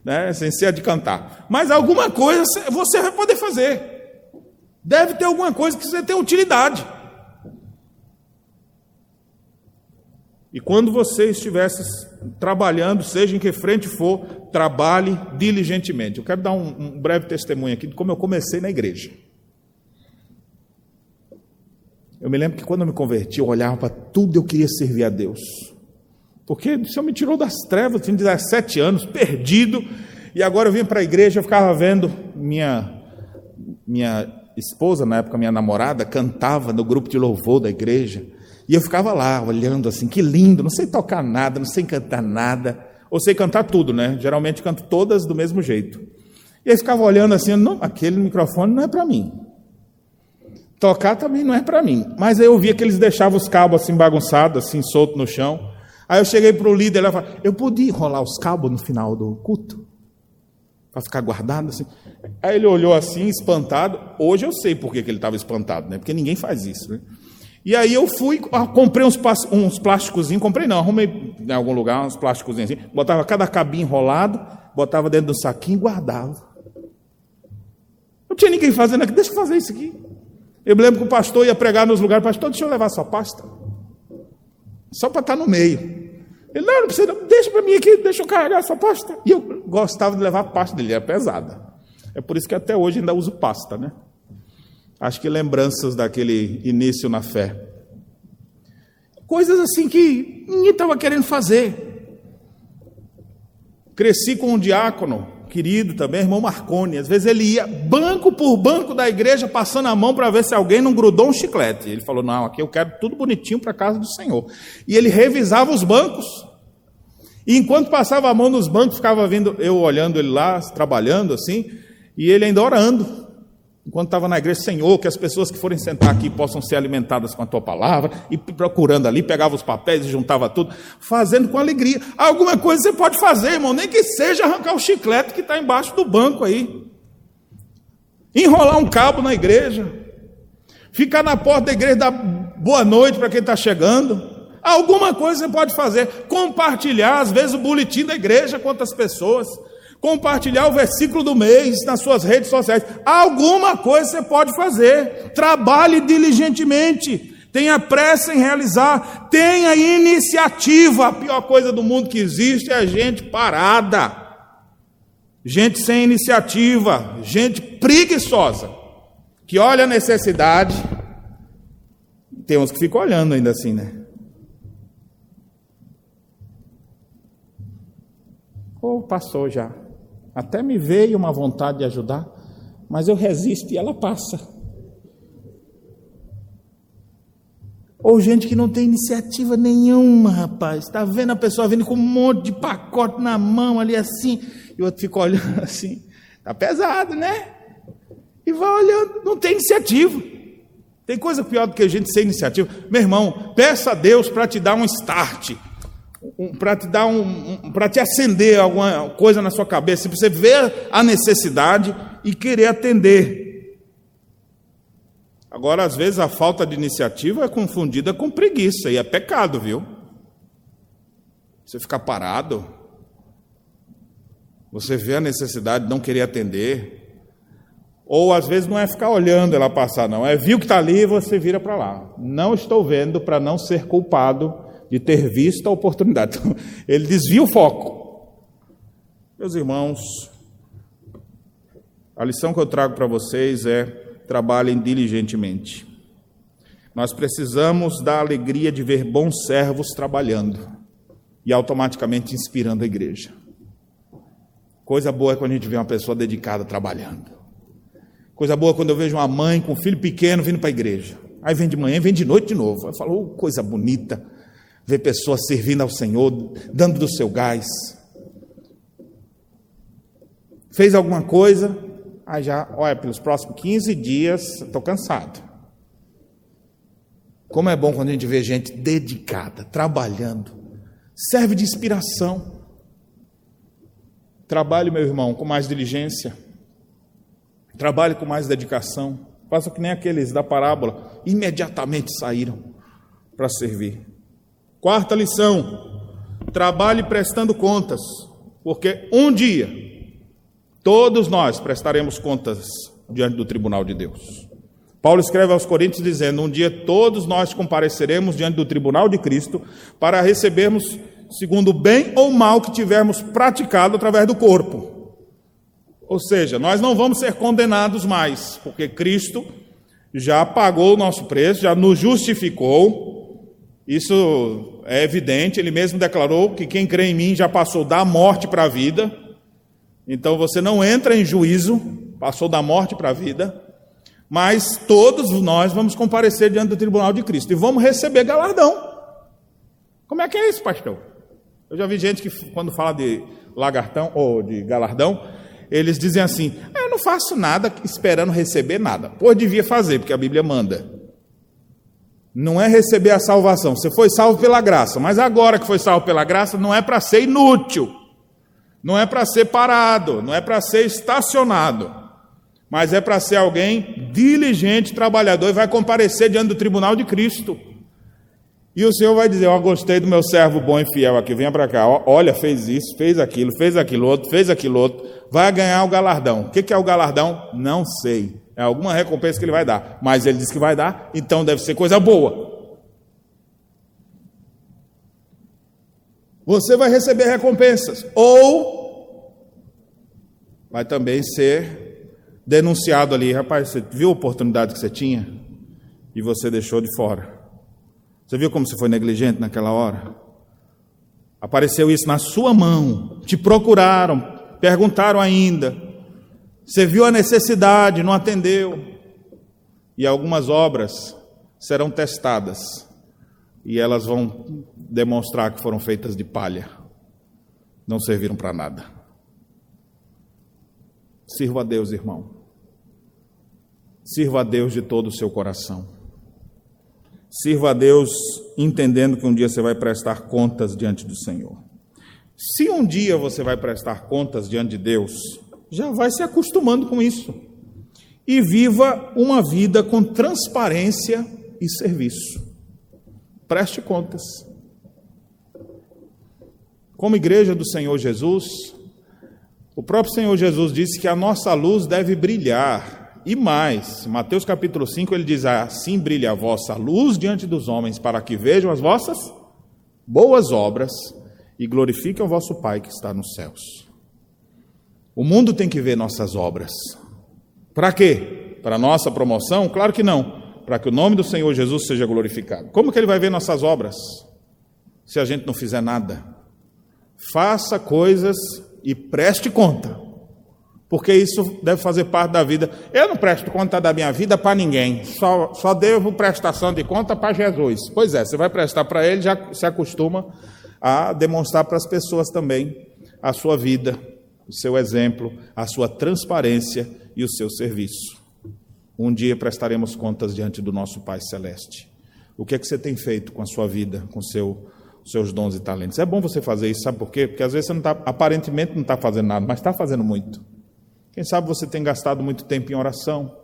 né? sem ser de cantar. Mas alguma coisa você vai poder fazer. Deve ter alguma coisa que você tem utilidade. E quando você estivesse trabalhando, seja em que frente for, trabalhe diligentemente. Eu quero dar um, um breve testemunho aqui de como eu comecei na igreja. Eu me lembro que quando eu me converti, eu olhava para tudo eu queria servir a Deus. Porque o Senhor me tirou das trevas, tinha 17 anos, perdido, e agora eu vim para a igreja, eu ficava vendo minha, minha esposa, na época minha namorada, cantava no grupo de louvor da igreja. E eu ficava lá olhando assim, que lindo, não sei tocar nada, não sei cantar nada. Ou sei cantar tudo, né? Geralmente canto todas do mesmo jeito. E aí ficava olhando assim, não, aquele microfone não é para mim. Tocar também não é para mim. Mas aí eu via que eles deixavam os cabos assim bagunçados, assim, solto no chão. Aí eu cheguei para o líder e falei, eu podia enrolar os cabos no final do culto? Para ficar guardado assim. Aí ele olhou assim, espantado. Hoje eu sei por que, ele estava espantado, né? Porque ninguém faz isso, né? E aí eu fui, comprei uns, uns plásticos, comprei não, arrumei em algum lugar uns plásticos assim, botava cada cabinho enrolado, botava dentro do saquinho e guardava. Não tinha ninguém fazendo aqui, deixa eu fazer isso aqui. Eu me lembro que o pastor ia pregar nos lugares, pastor, deixa eu levar sua pasta. Só para estar no meio. Ele, não, não precisa, deixa para mim aqui, deixa eu carregar essa pasta. E eu gostava de levar a pasta dele, era pesada. É por isso que até hoje ainda uso pasta, né? Acho que lembranças daquele início na fé. Coisas assim que ninguém estava querendo fazer. Cresci com um diácono, querido também, irmão Marconi. Às vezes ele ia banco por banco da igreja, passando a mão para ver se alguém não grudou um chiclete. Ele falou: Não, aqui eu quero tudo bonitinho para a casa do Senhor. E ele revisava os bancos. E enquanto passava a mão nos bancos, ficava vendo eu olhando ele lá, trabalhando assim, e ele ainda orando. Enquanto estava na igreja, Senhor, que as pessoas que forem sentar aqui possam ser alimentadas com a tua palavra, e procurando ali, pegava os papéis e juntava tudo, fazendo com alegria. Alguma coisa você pode fazer, irmão, nem que seja arrancar o chiclete que está embaixo do banco aí, enrolar um cabo na igreja, ficar na porta da igreja, dar boa noite para quem está chegando. Alguma coisa você pode fazer, compartilhar, às vezes, o boletim da igreja com outras pessoas compartilhar o versículo do mês nas suas redes sociais. Alguma coisa você pode fazer. Trabalhe diligentemente. Tenha pressa em realizar. Tenha iniciativa. A pior coisa do mundo que existe é a gente parada. Gente sem iniciativa. Gente preguiçosa. Que olha a necessidade. Tem uns que ficam olhando ainda assim, né? Oh, passou já. Até me veio uma vontade de ajudar, mas eu resisto e ela passa. Ou gente que não tem iniciativa nenhuma, rapaz. Está vendo a pessoa vindo com um monte de pacote na mão ali assim, e o outro fica olhando assim. Está pesado, né? E vai olhando, não tem iniciativa. Tem coisa pior do que a gente sem iniciativa. Meu irmão, peça a Deus para te dar um start um, para te dar um, um para te acender alguma coisa na sua cabeça, para você ver a necessidade e querer atender. Agora, às vezes, a falta de iniciativa é confundida com preguiça, e é pecado, viu? Você ficar parado, você vê a necessidade de não querer atender, ou às vezes não é ficar olhando ela passar, não, é viu que está ali e você vira para lá. Não estou vendo para não ser culpado de ter visto a oportunidade. Então, ele desvia o foco. Meus irmãos, a lição que eu trago para vocês é: trabalhem diligentemente. Nós precisamos da alegria de ver bons servos trabalhando e automaticamente inspirando a igreja. Coisa boa é quando a gente vê uma pessoa dedicada trabalhando. Coisa boa é quando eu vejo uma mãe com um filho pequeno vindo para a igreja. Aí vem de manhã, vem de noite de novo. Eu falo, oh, coisa bonita ver pessoas servindo ao Senhor, dando do seu gás. Fez alguma coisa, aí já, olha, pelos próximos 15 dias, estou cansado. Como é bom quando a gente vê gente dedicada, trabalhando, serve de inspiração. Trabalhe, meu irmão, com mais diligência, trabalhe com mais dedicação. Faça que nem aqueles da parábola, imediatamente saíram para servir. Quarta lição: trabalhe prestando contas, porque um dia todos nós prestaremos contas diante do tribunal de Deus. Paulo escreve aos Coríntios dizendo: Um dia todos nós compareceremos diante do tribunal de Cristo para recebermos segundo o bem ou mal que tivermos praticado através do corpo. Ou seja, nós não vamos ser condenados mais, porque Cristo já pagou o nosso preço, já nos justificou, isso é evidente, ele mesmo declarou que quem crê em mim já passou da morte para a vida. Então você não entra em juízo, passou da morte para a vida. Mas todos nós vamos comparecer diante do tribunal de Cristo e vamos receber galardão. Como é que é isso, pastor? Eu já vi gente que, quando fala de lagartão ou de galardão, eles dizem assim: ah, Eu não faço nada esperando receber nada. Pois devia fazer, porque a Bíblia manda. Não é receber a salvação. Você foi salvo pela graça, mas agora que foi salvo pela graça, não é para ser inútil, não é para ser parado, não é para ser estacionado, mas é para ser alguém diligente, trabalhador e vai comparecer diante do tribunal de Cristo. E o Senhor vai dizer: Eu gostei do meu servo bom e fiel aqui, venha para cá. Olha, fez isso, fez aquilo, fez aquilo outro, fez aquilo outro. Vai ganhar o galardão. O que é o galardão? Não sei. É alguma recompensa que ele vai dar. Mas ele diz que vai dar, então deve ser coisa boa. Você vai receber recompensas. Ou vai também ser denunciado ali. Rapaz, você viu a oportunidade que você tinha? E você deixou de fora. Você viu como você foi negligente naquela hora? Apareceu isso na sua mão. Te procuraram, perguntaram ainda. Você viu a necessidade, não atendeu. E algumas obras serão testadas. E elas vão demonstrar que foram feitas de palha. Não serviram para nada. Sirva a Deus, irmão. Sirva a Deus de todo o seu coração. Sirva a Deus entendendo que um dia você vai prestar contas diante do Senhor. Se um dia você vai prestar contas diante de Deus, já vai se acostumando com isso. E viva uma vida com transparência e serviço. Preste contas. Como igreja do Senhor Jesus, O próprio Senhor Jesus disse que a nossa luz deve brilhar. E mais, Mateus capítulo 5 ele diz: Assim brilha a vossa luz diante dos homens, para que vejam as vossas boas obras e glorifiquem o vosso Pai que está nos céus. O mundo tem que ver nossas obras. Para quê? Para nossa promoção? Claro que não. Para que o nome do Senhor Jesus seja glorificado. Como que ele vai ver nossas obras? Se a gente não fizer nada. Faça coisas e preste conta. Porque isso deve fazer parte da vida. Eu não presto conta da minha vida para ninguém. Só, só devo prestação de conta para Jesus. Pois é, você vai prestar para ele, já se acostuma a demonstrar para as pessoas também a sua vida, o seu exemplo, a sua transparência e o seu serviço. Um dia prestaremos contas diante do nosso Pai Celeste. O que é que você tem feito com a sua vida, com seu, seus dons e talentos? É bom você fazer isso, sabe por quê? Porque às vezes você não tá, aparentemente não está fazendo nada, mas está fazendo muito. Quem sabe você tem gastado muito tempo em oração.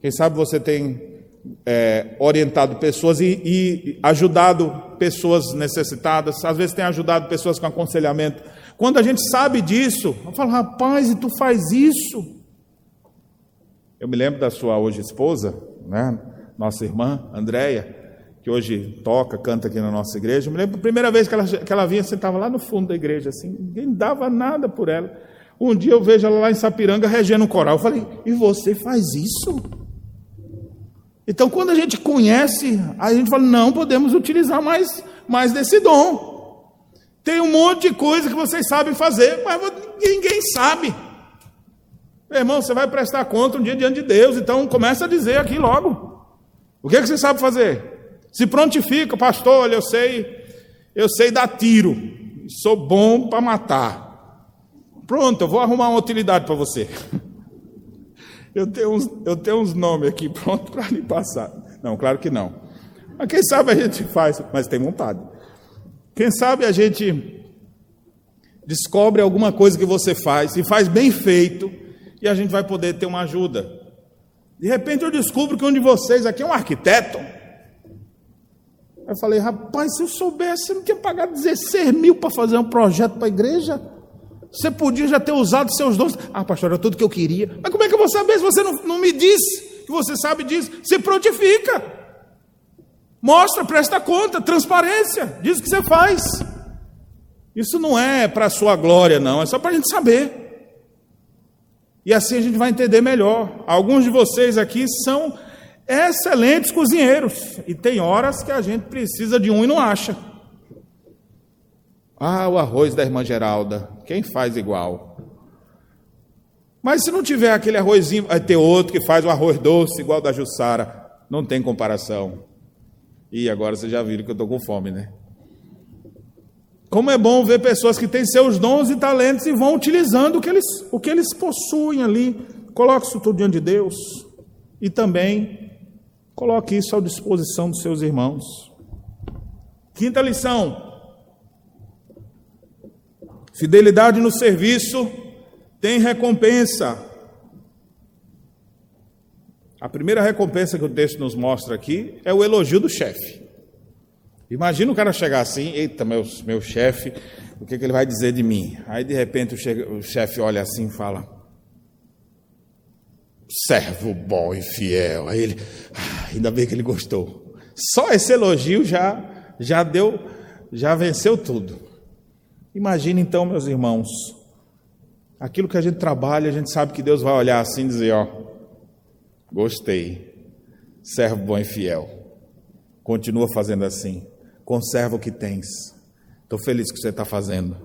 Quem sabe você tem é, orientado pessoas e, e, ajudado pessoas necessitadas, às vezes tem ajudado pessoas com aconselhamento. Quando a gente sabe disso, eu falo, rapaz, e tu faz isso? Eu me lembro da sua hoje esposa, né, nossa irmã, Andréia, que hoje toca, canta aqui na nossa igreja. Eu me lembro a primeira vez que ela, que ela vinha, sentava lá no fundo da igreja, assim, ninguém dava nada por ela. Um dia eu vejo ela lá em Sapiranga regendo um coral. Eu falei, e você faz isso? Então, quando a gente conhece, a gente fala, não podemos utilizar mais, mais desse dom. Tem um monte de coisa que vocês sabem fazer, mas ninguém sabe. Meu irmão, você vai prestar conta um dia diante de Deus, então começa a dizer aqui logo. O que, é que você sabe fazer? Se prontifica, pastor, olha, eu sei, eu sei dar tiro, sou bom para matar. Pronto, eu vou arrumar uma utilidade para você. Eu tenho, uns, eu tenho uns nomes aqui pronto para lhe passar. Não, claro que não. Mas quem sabe a gente faz, mas tem vontade. Quem sabe a gente descobre alguma coisa que você faz e faz bem feito e a gente vai poder ter uma ajuda. De repente eu descubro que um de vocês aqui é um arquiteto. Eu falei, rapaz, se eu soubesse, eu não tinha pagado 16 mil para fazer um projeto para a igreja. Você podia já ter usado seus dons. Ah, pastor, era tudo que eu queria. Mas como é que eu vou saber se você não, não me disse que você sabe disso? Se prontifica. Mostra, presta conta, transparência. Diz o que você faz. Isso não é para a sua glória, não. É só para a gente saber. E assim a gente vai entender melhor. Alguns de vocês aqui são excelentes cozinheiros. E tem horas que a gente precisa de um e não acha. Ah, o arroz da irmã Geralda. Quem faz igual? Mas se não tiver aquele arrozinho, vai ter outro que faz o arroz doce igual da Jussara. Não tem comparação. E agora vocês já viram que eu estou com fome, né? Como é bom ver pessoas que têm seus dons e talentos e vão utilizando o que eles, o que eles possuem ali. Coloque isso tudo diante de Deus. E também coloque isso à disposição dos seus irmãos. Quinta lição: Fidelidade no serviço tem recompensa. A primeira recompensa que o texto nos mostra aqui é o elogio do chefe. Imagina o cara chegar assim, eita, meu, meu chefe, o que, que ele vai dizer de mim? Aí de repente o, chefe olha assim e fala: servo bom e fiel. Aí ele, ah, ainda bem que ele gostou. Só esse elogio já, já deu, já venceu tudo. Imagine então, meus irmãos, aquilo que a gente trabalha, a gente sabe que Deus vai olhar assim e dizer: Ó, gostei, servo bom e fiel, continua fazendo assim, conserva o que tens, estou feliz que você está fazendo.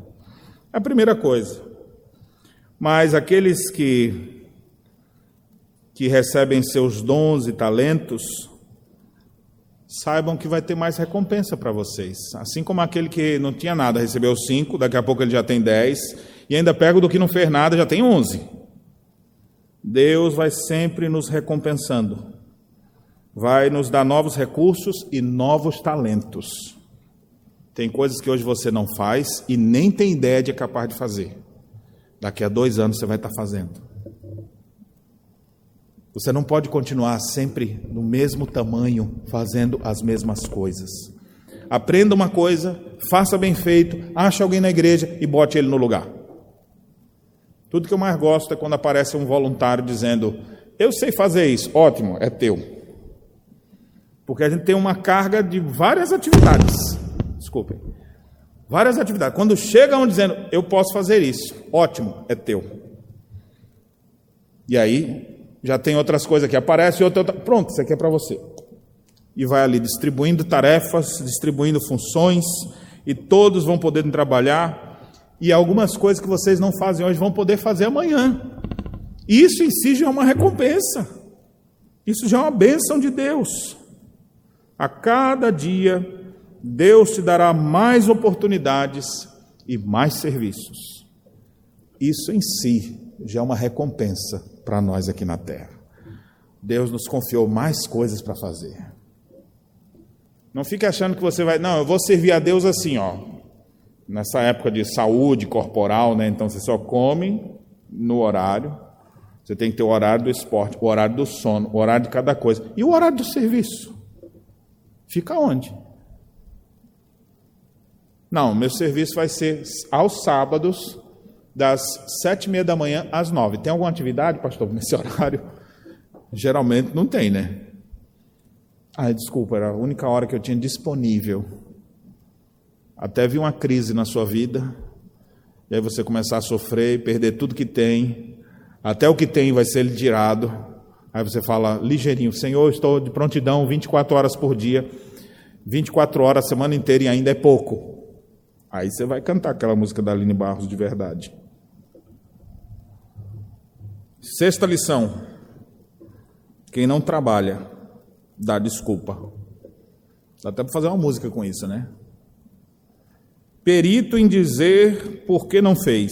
É a primeira coisa. Mas aqueles que, que recebem seus dons e talentos, saibam que vai ter mais recompensa para vocês. Assim como aquele que não tinha nada recebeu cinco, daqui a pouco ele já tem dez, e ainda pega do que não fez nada, já tem onze. Deus vai sempre nos recompensando, vai nos dar novos recursos e novos talentos. Tem coisas que hoje você não faz e nem tem ideia de é capaz de fazer. Daqui a dois anos você vai estar fazendo. Você não pode continuar sempre no mesmo tamanho, fazendo as mesmas coisas. Aprenda uma coisa, faça bem feito, ache alguém na igreja e bote ele no lugar. Tudo que eu mais gosto é quando aparece um voluntário dizendo: Eu sei fazer isso. Ótimo, é teu. Porque a gente tem uma carga de várias atividades. Desculpem. Várias atividades. Quando chega um dizendo: Eu posso fazer isso. Ótimo, é teu. E aí, já tem outras coisas que aparecem, outra, outra. Pronto, isso aqui é para você. E vai ali distribuindo tarefas, distribuindo funções, e todos vão poder trabalhar e algumas coisas que vocês não fazem hoje vão poder fazer amanhã. Isso em si já é uma recompensa. Isso já é uma bênção de Deus. A cada dia, Deus te dará mais oportunidades e mais serviços. Isso em si já é uma recompensa para nós aqui na terra. Deus nos confiou mais coisas para fazer. Não fique achando que você vai, não, eu vou servir a Deus assim, ó nessa época de saúde corporal, né? Então você só come no horário. Você tem que ter o horário do esporte, o horário do sono, o horário de cada coisa. E o horário do serviço? Fica onde? Não, meu serviço vai ser aos sábados, das sete e meia da manhã às nove. Tem alguma atividade, pastor, nesse horário? Geralmente não tem, né? Ah, desculpa, era a única hora que eu tinha disponível até vir uma crise na sua vida, e aí você começar a sofrer perder tudo que tem, até o que tem vai ser lhe tirado. Aí você fala ligeirinho: Senhor, estou de prontidão 24 horas por dia, 24 horas a semana inteira e ainda é pouco. Aí você vai cantar aquela música da Aline Barros de verdade. Sexta lição: quem não trabalha, dá desculpa. Dá até para fazer uma música com isso, né? Perito em dizer por que não fez.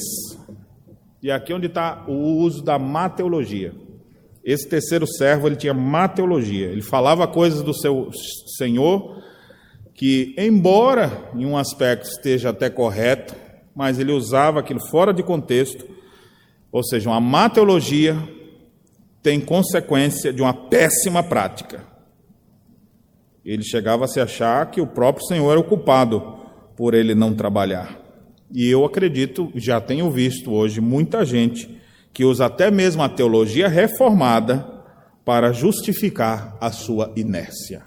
E aqui é onde está o uso da mateologia. Esse terceiro servo ele tinha mateologia. Ele falava coisas do seu senhor que, embora em um aspecto esteja até correto, mas ele usava aquilo fora de contexto. Ou seja, uma mateologia tem consequência de uma péssima prática. Ele chegava a se achar que o próprio Senhor era o culpado por ele não trabalhar. E eu acredito, já tenho visto hoje muita gente que usa até mesmo a teologia reformada para justificar a sua inércia.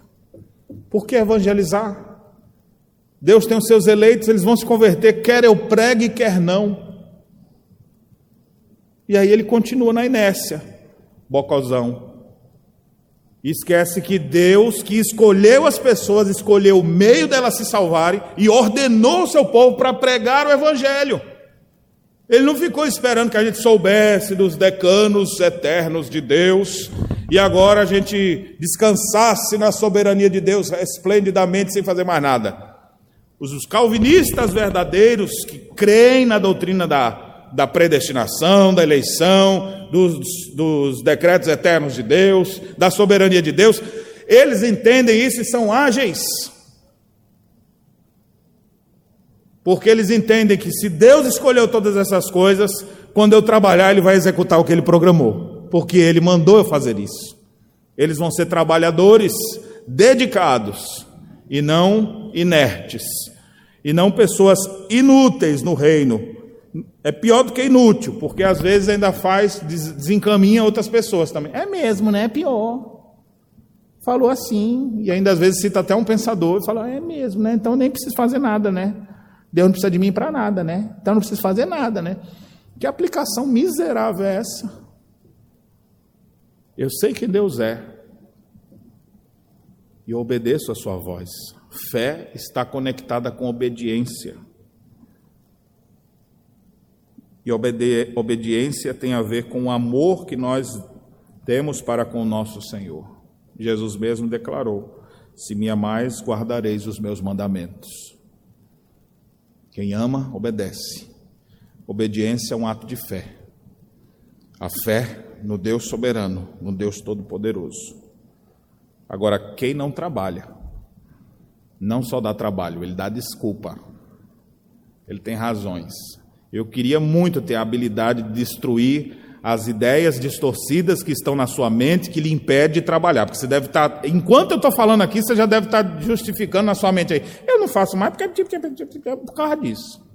Por que evangelizar? Deus tem os seus eleitos, eles vão se converter, quer eu pregue, quer não. E aí ele continua na inércia, bocozão, esquece que Deus, que escolheu as pessoas, escolheu o meio delas se salvarem e ordenou o seu povo para pregar o Evangelho. Ele não ficou esperando que a gente soubesse dos decanos eternos de Deus e agora a gente descansasse na soberania de Deus esplendidamente sem fazer mais nada. Os calvinistas verdadeiros que creem na doutrina da da predestinação, da eleição, dos, dos decretos eternos de Deus, da soberania de Deus, eles entendem isso e são ágeis. Porque eles entendem que se Deus escolheu todas essas coisas, quando eu trabalhar, Ele vai executar o que Ele programou, porque Ele mandou eu fazer isso. Eles vão ser trabalhadores dedicados e não inertes, e não pessoas inúteis no reino, é pior do que inútil, porque às vezes ainda faz, desencaminha outras pessoas também. É mesmo, né? É pior. Falou assim, e ainda às vezes cita até um pensador e fala: é mesmo, né? Então nem preciso fazer nada, né? Deus não precisa de mim para nada, né? Então não preciso fazer nada, né? Que aplicação miserável é essa? Eu sei quem Deus é e obedeço a sua voz. Fé está conectada com obediência. E obedi obediência tem a ver com o amor que nós temos para com o nosso Senhor. Jesus mesmo declarou: Se me amais, guardareis os meus mandamentos. Quem ama, obedece. Obediência é um ato de fé. A fé no Deus soberano, no Deus todo-poderoso. Agora, quem não trabalha, não só dá trabalho, ele dá desculpa. Ele tem razões. Eu queria muito ter a habilidade de destruir as ideias distorcidas que estão na sua mente que lhe impede de trabalhar. Porque você deve estar, enquanto eu estou falando aqui, você já deve estar justificando na sua mente aí. Eu não faço mais porque é por causa disso.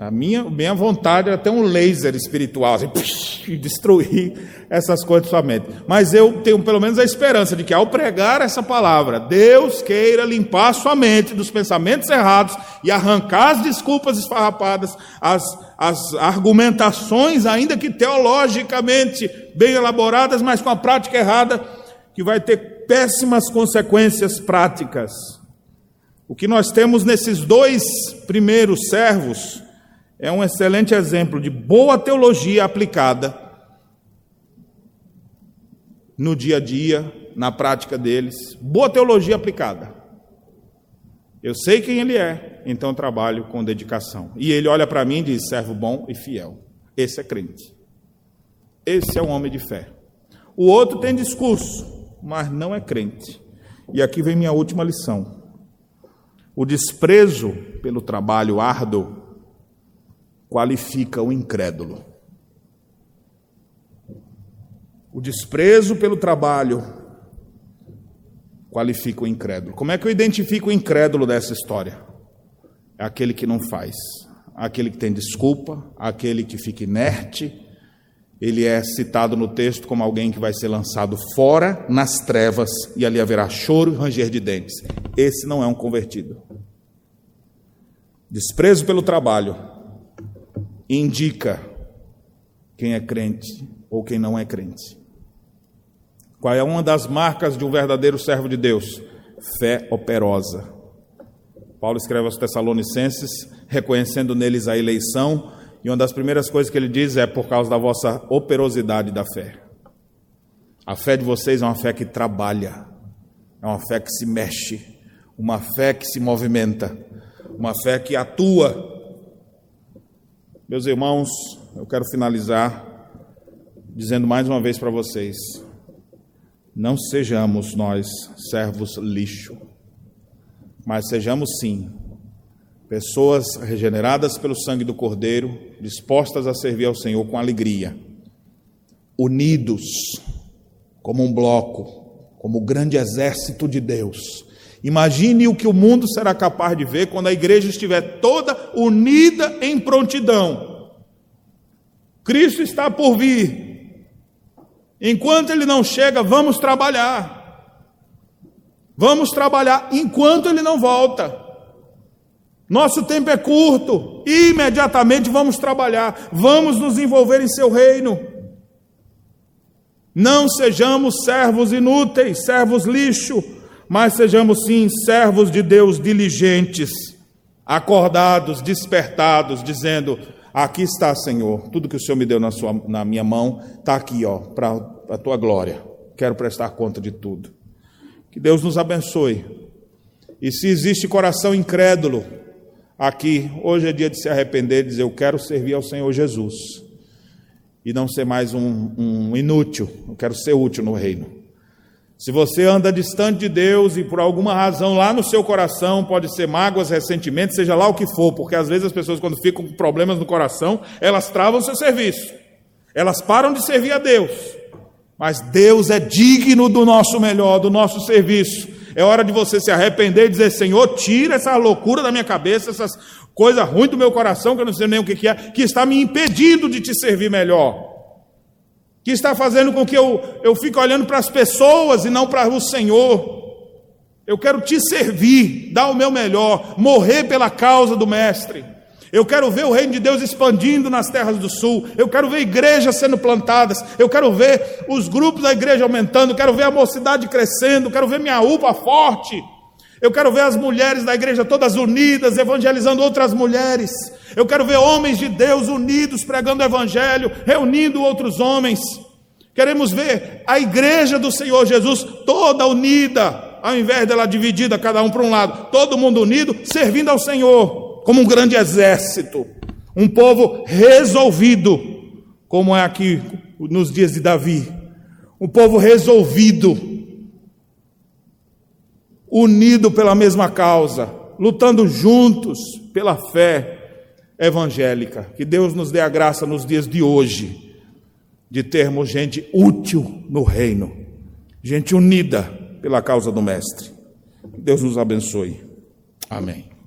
A minha, minha vontade era ter um laser espiritual, assim, psh, destruir essas coisas de sua mente. Mas eu tenho pelo menos a esperança de que ao pregar essa palavra, Deus queira limpar sua mente dos pensamentos errados e arrancar as desculpas esfarrapadas, as, as argumentações, ainda que teologicamente bem elaboradas, mas com a prática errada, que vai ter péssimas consequências práticas. O que nós temos nesses dois primeiros servos é um excelente exemplo de boa teologia aplicada no dia a dia, na prática deles. Boa teologia aplicada. Eu sei quem ele é, então trabalho com dedicação. E ele olha para mim e diz: servo bom e fiel. Esse é crente. Esse é um homem de fé. O outro tem discurso, mas não é crente. E aqui vem minha última lição. O desprezo pelo trabalho árduo qualifica o incrédulo. O desprezo pelo trabalho qualifica o incrédulo. Como é que eu identifico o incrédulo dessa história? É aquele que não faz, aquele que tem desculpa, aquele que fica inerte. Ele é citado no texto como alguém que vai ser lançado fora nas trevas e ali haverá choro e ranger de dentes. Esse não é um convertido. Desprezo pelo trabalho indica quem é crente ou quem não é crente. Qual é uma das marcas de um verdadeiro servo de Deus? Fé operosa. Paulo escreve aos Tessalonicenses, reconhecendo neles a eleição, e uma das primeiras coisas que ele diz é por causa da vossa operosidade da fé. A fé de vocês é uma fé que trabalha, é uma fé que se mexe, uma fé que se movimenta, uma fé que atua meus irmãos, eu quero finalizar dizendo mais uma vez para vocês: não sejamos nós servos lixo, mas sejamos sim pessoas regeneradas pelo sangue do Cordeiro, dispostas a servir ao Senhor com alegria, unidos como um bloco, como o grande exército de Deus Imagine o que o mundo será capaz de ver quando a igreja estiver toda unida em prontidão. Cristo está por vir. Enquanto ele não chega, vamos trabalhar. Vamos trabalhar enquanto ele não volta. Nosso tempo é curto, imediatamente vamos trabalhar, vamos nos envolver em seu reino. Não sejamos servos inúteis, servos lixo mas sejamos sim servos de Deus diligentes, acordados, despertados, dizendo: Aqui está, Senhor, tudo que o Senhor me deu na, sua, na minha mão está aqui, ó, para a tua glória. Quero prestar conta de tudo. Que Deus nos abençoe. E se existe coração incrédulo aqui, hoje é dia de se arrepender e dizer: Eu quero servir ao Senhor Jesus. E não ser mais um, um inútil, eu quero ser útil no reino. Se você anda distante de Deus e por alguma razão lá no seu coração, pode ser mágoas, ressentimentos, seja lá o que for, porque às vezes as pessoas, quando ficam com problemas no coração, elas travam o seu serviço, elas param de servir a Deus. Mas Deus é digno do nosso melhor, do nosso serviço. É hora de você se arrepender e dizer: Senhor, tira essa loucura da minha cabeça, essas coisas ruins do meu coração, que eu não sei nem o que é, que está me impedindo de te servir melhor que está fazendo com que eu, eu fique olhando para as pessoas e não para o Senhor. Eu quero te servir, dar o meu melhor, morrer pela causa do Mestre. Eu quero ver o reino de Deus expandindo nas terras do sul. Eu quero ver igrejas sendo plantadas. Eu quero ver os grupos da igreja aumentando. Eu quero ver a mocidade crescendo. Eu quero ver minha UPA forte. Eu quero ver as mulheres da igreja todas unidas, evangelizando outras mulheres. Eu quero ver homens de Deus unidos, pregando o evangelho, reunindo outros homens. Queremos ver a igreja do Senhor Jesus toda unida, ao invés dela dividida, cada um para um lado, todo mundo unido, servindo ao Senhor, como um grande exército, um povo resolvido, como é aqui nos dias de Davi, um povo resolvido unido pela mesma causa, lutando juntos pela fé evangélica. Que Deus nos dê a graça nos dias de hoje de termos gente útil no reino, gente unida pela causa do Mestre. Deus nos abençoe. Amém.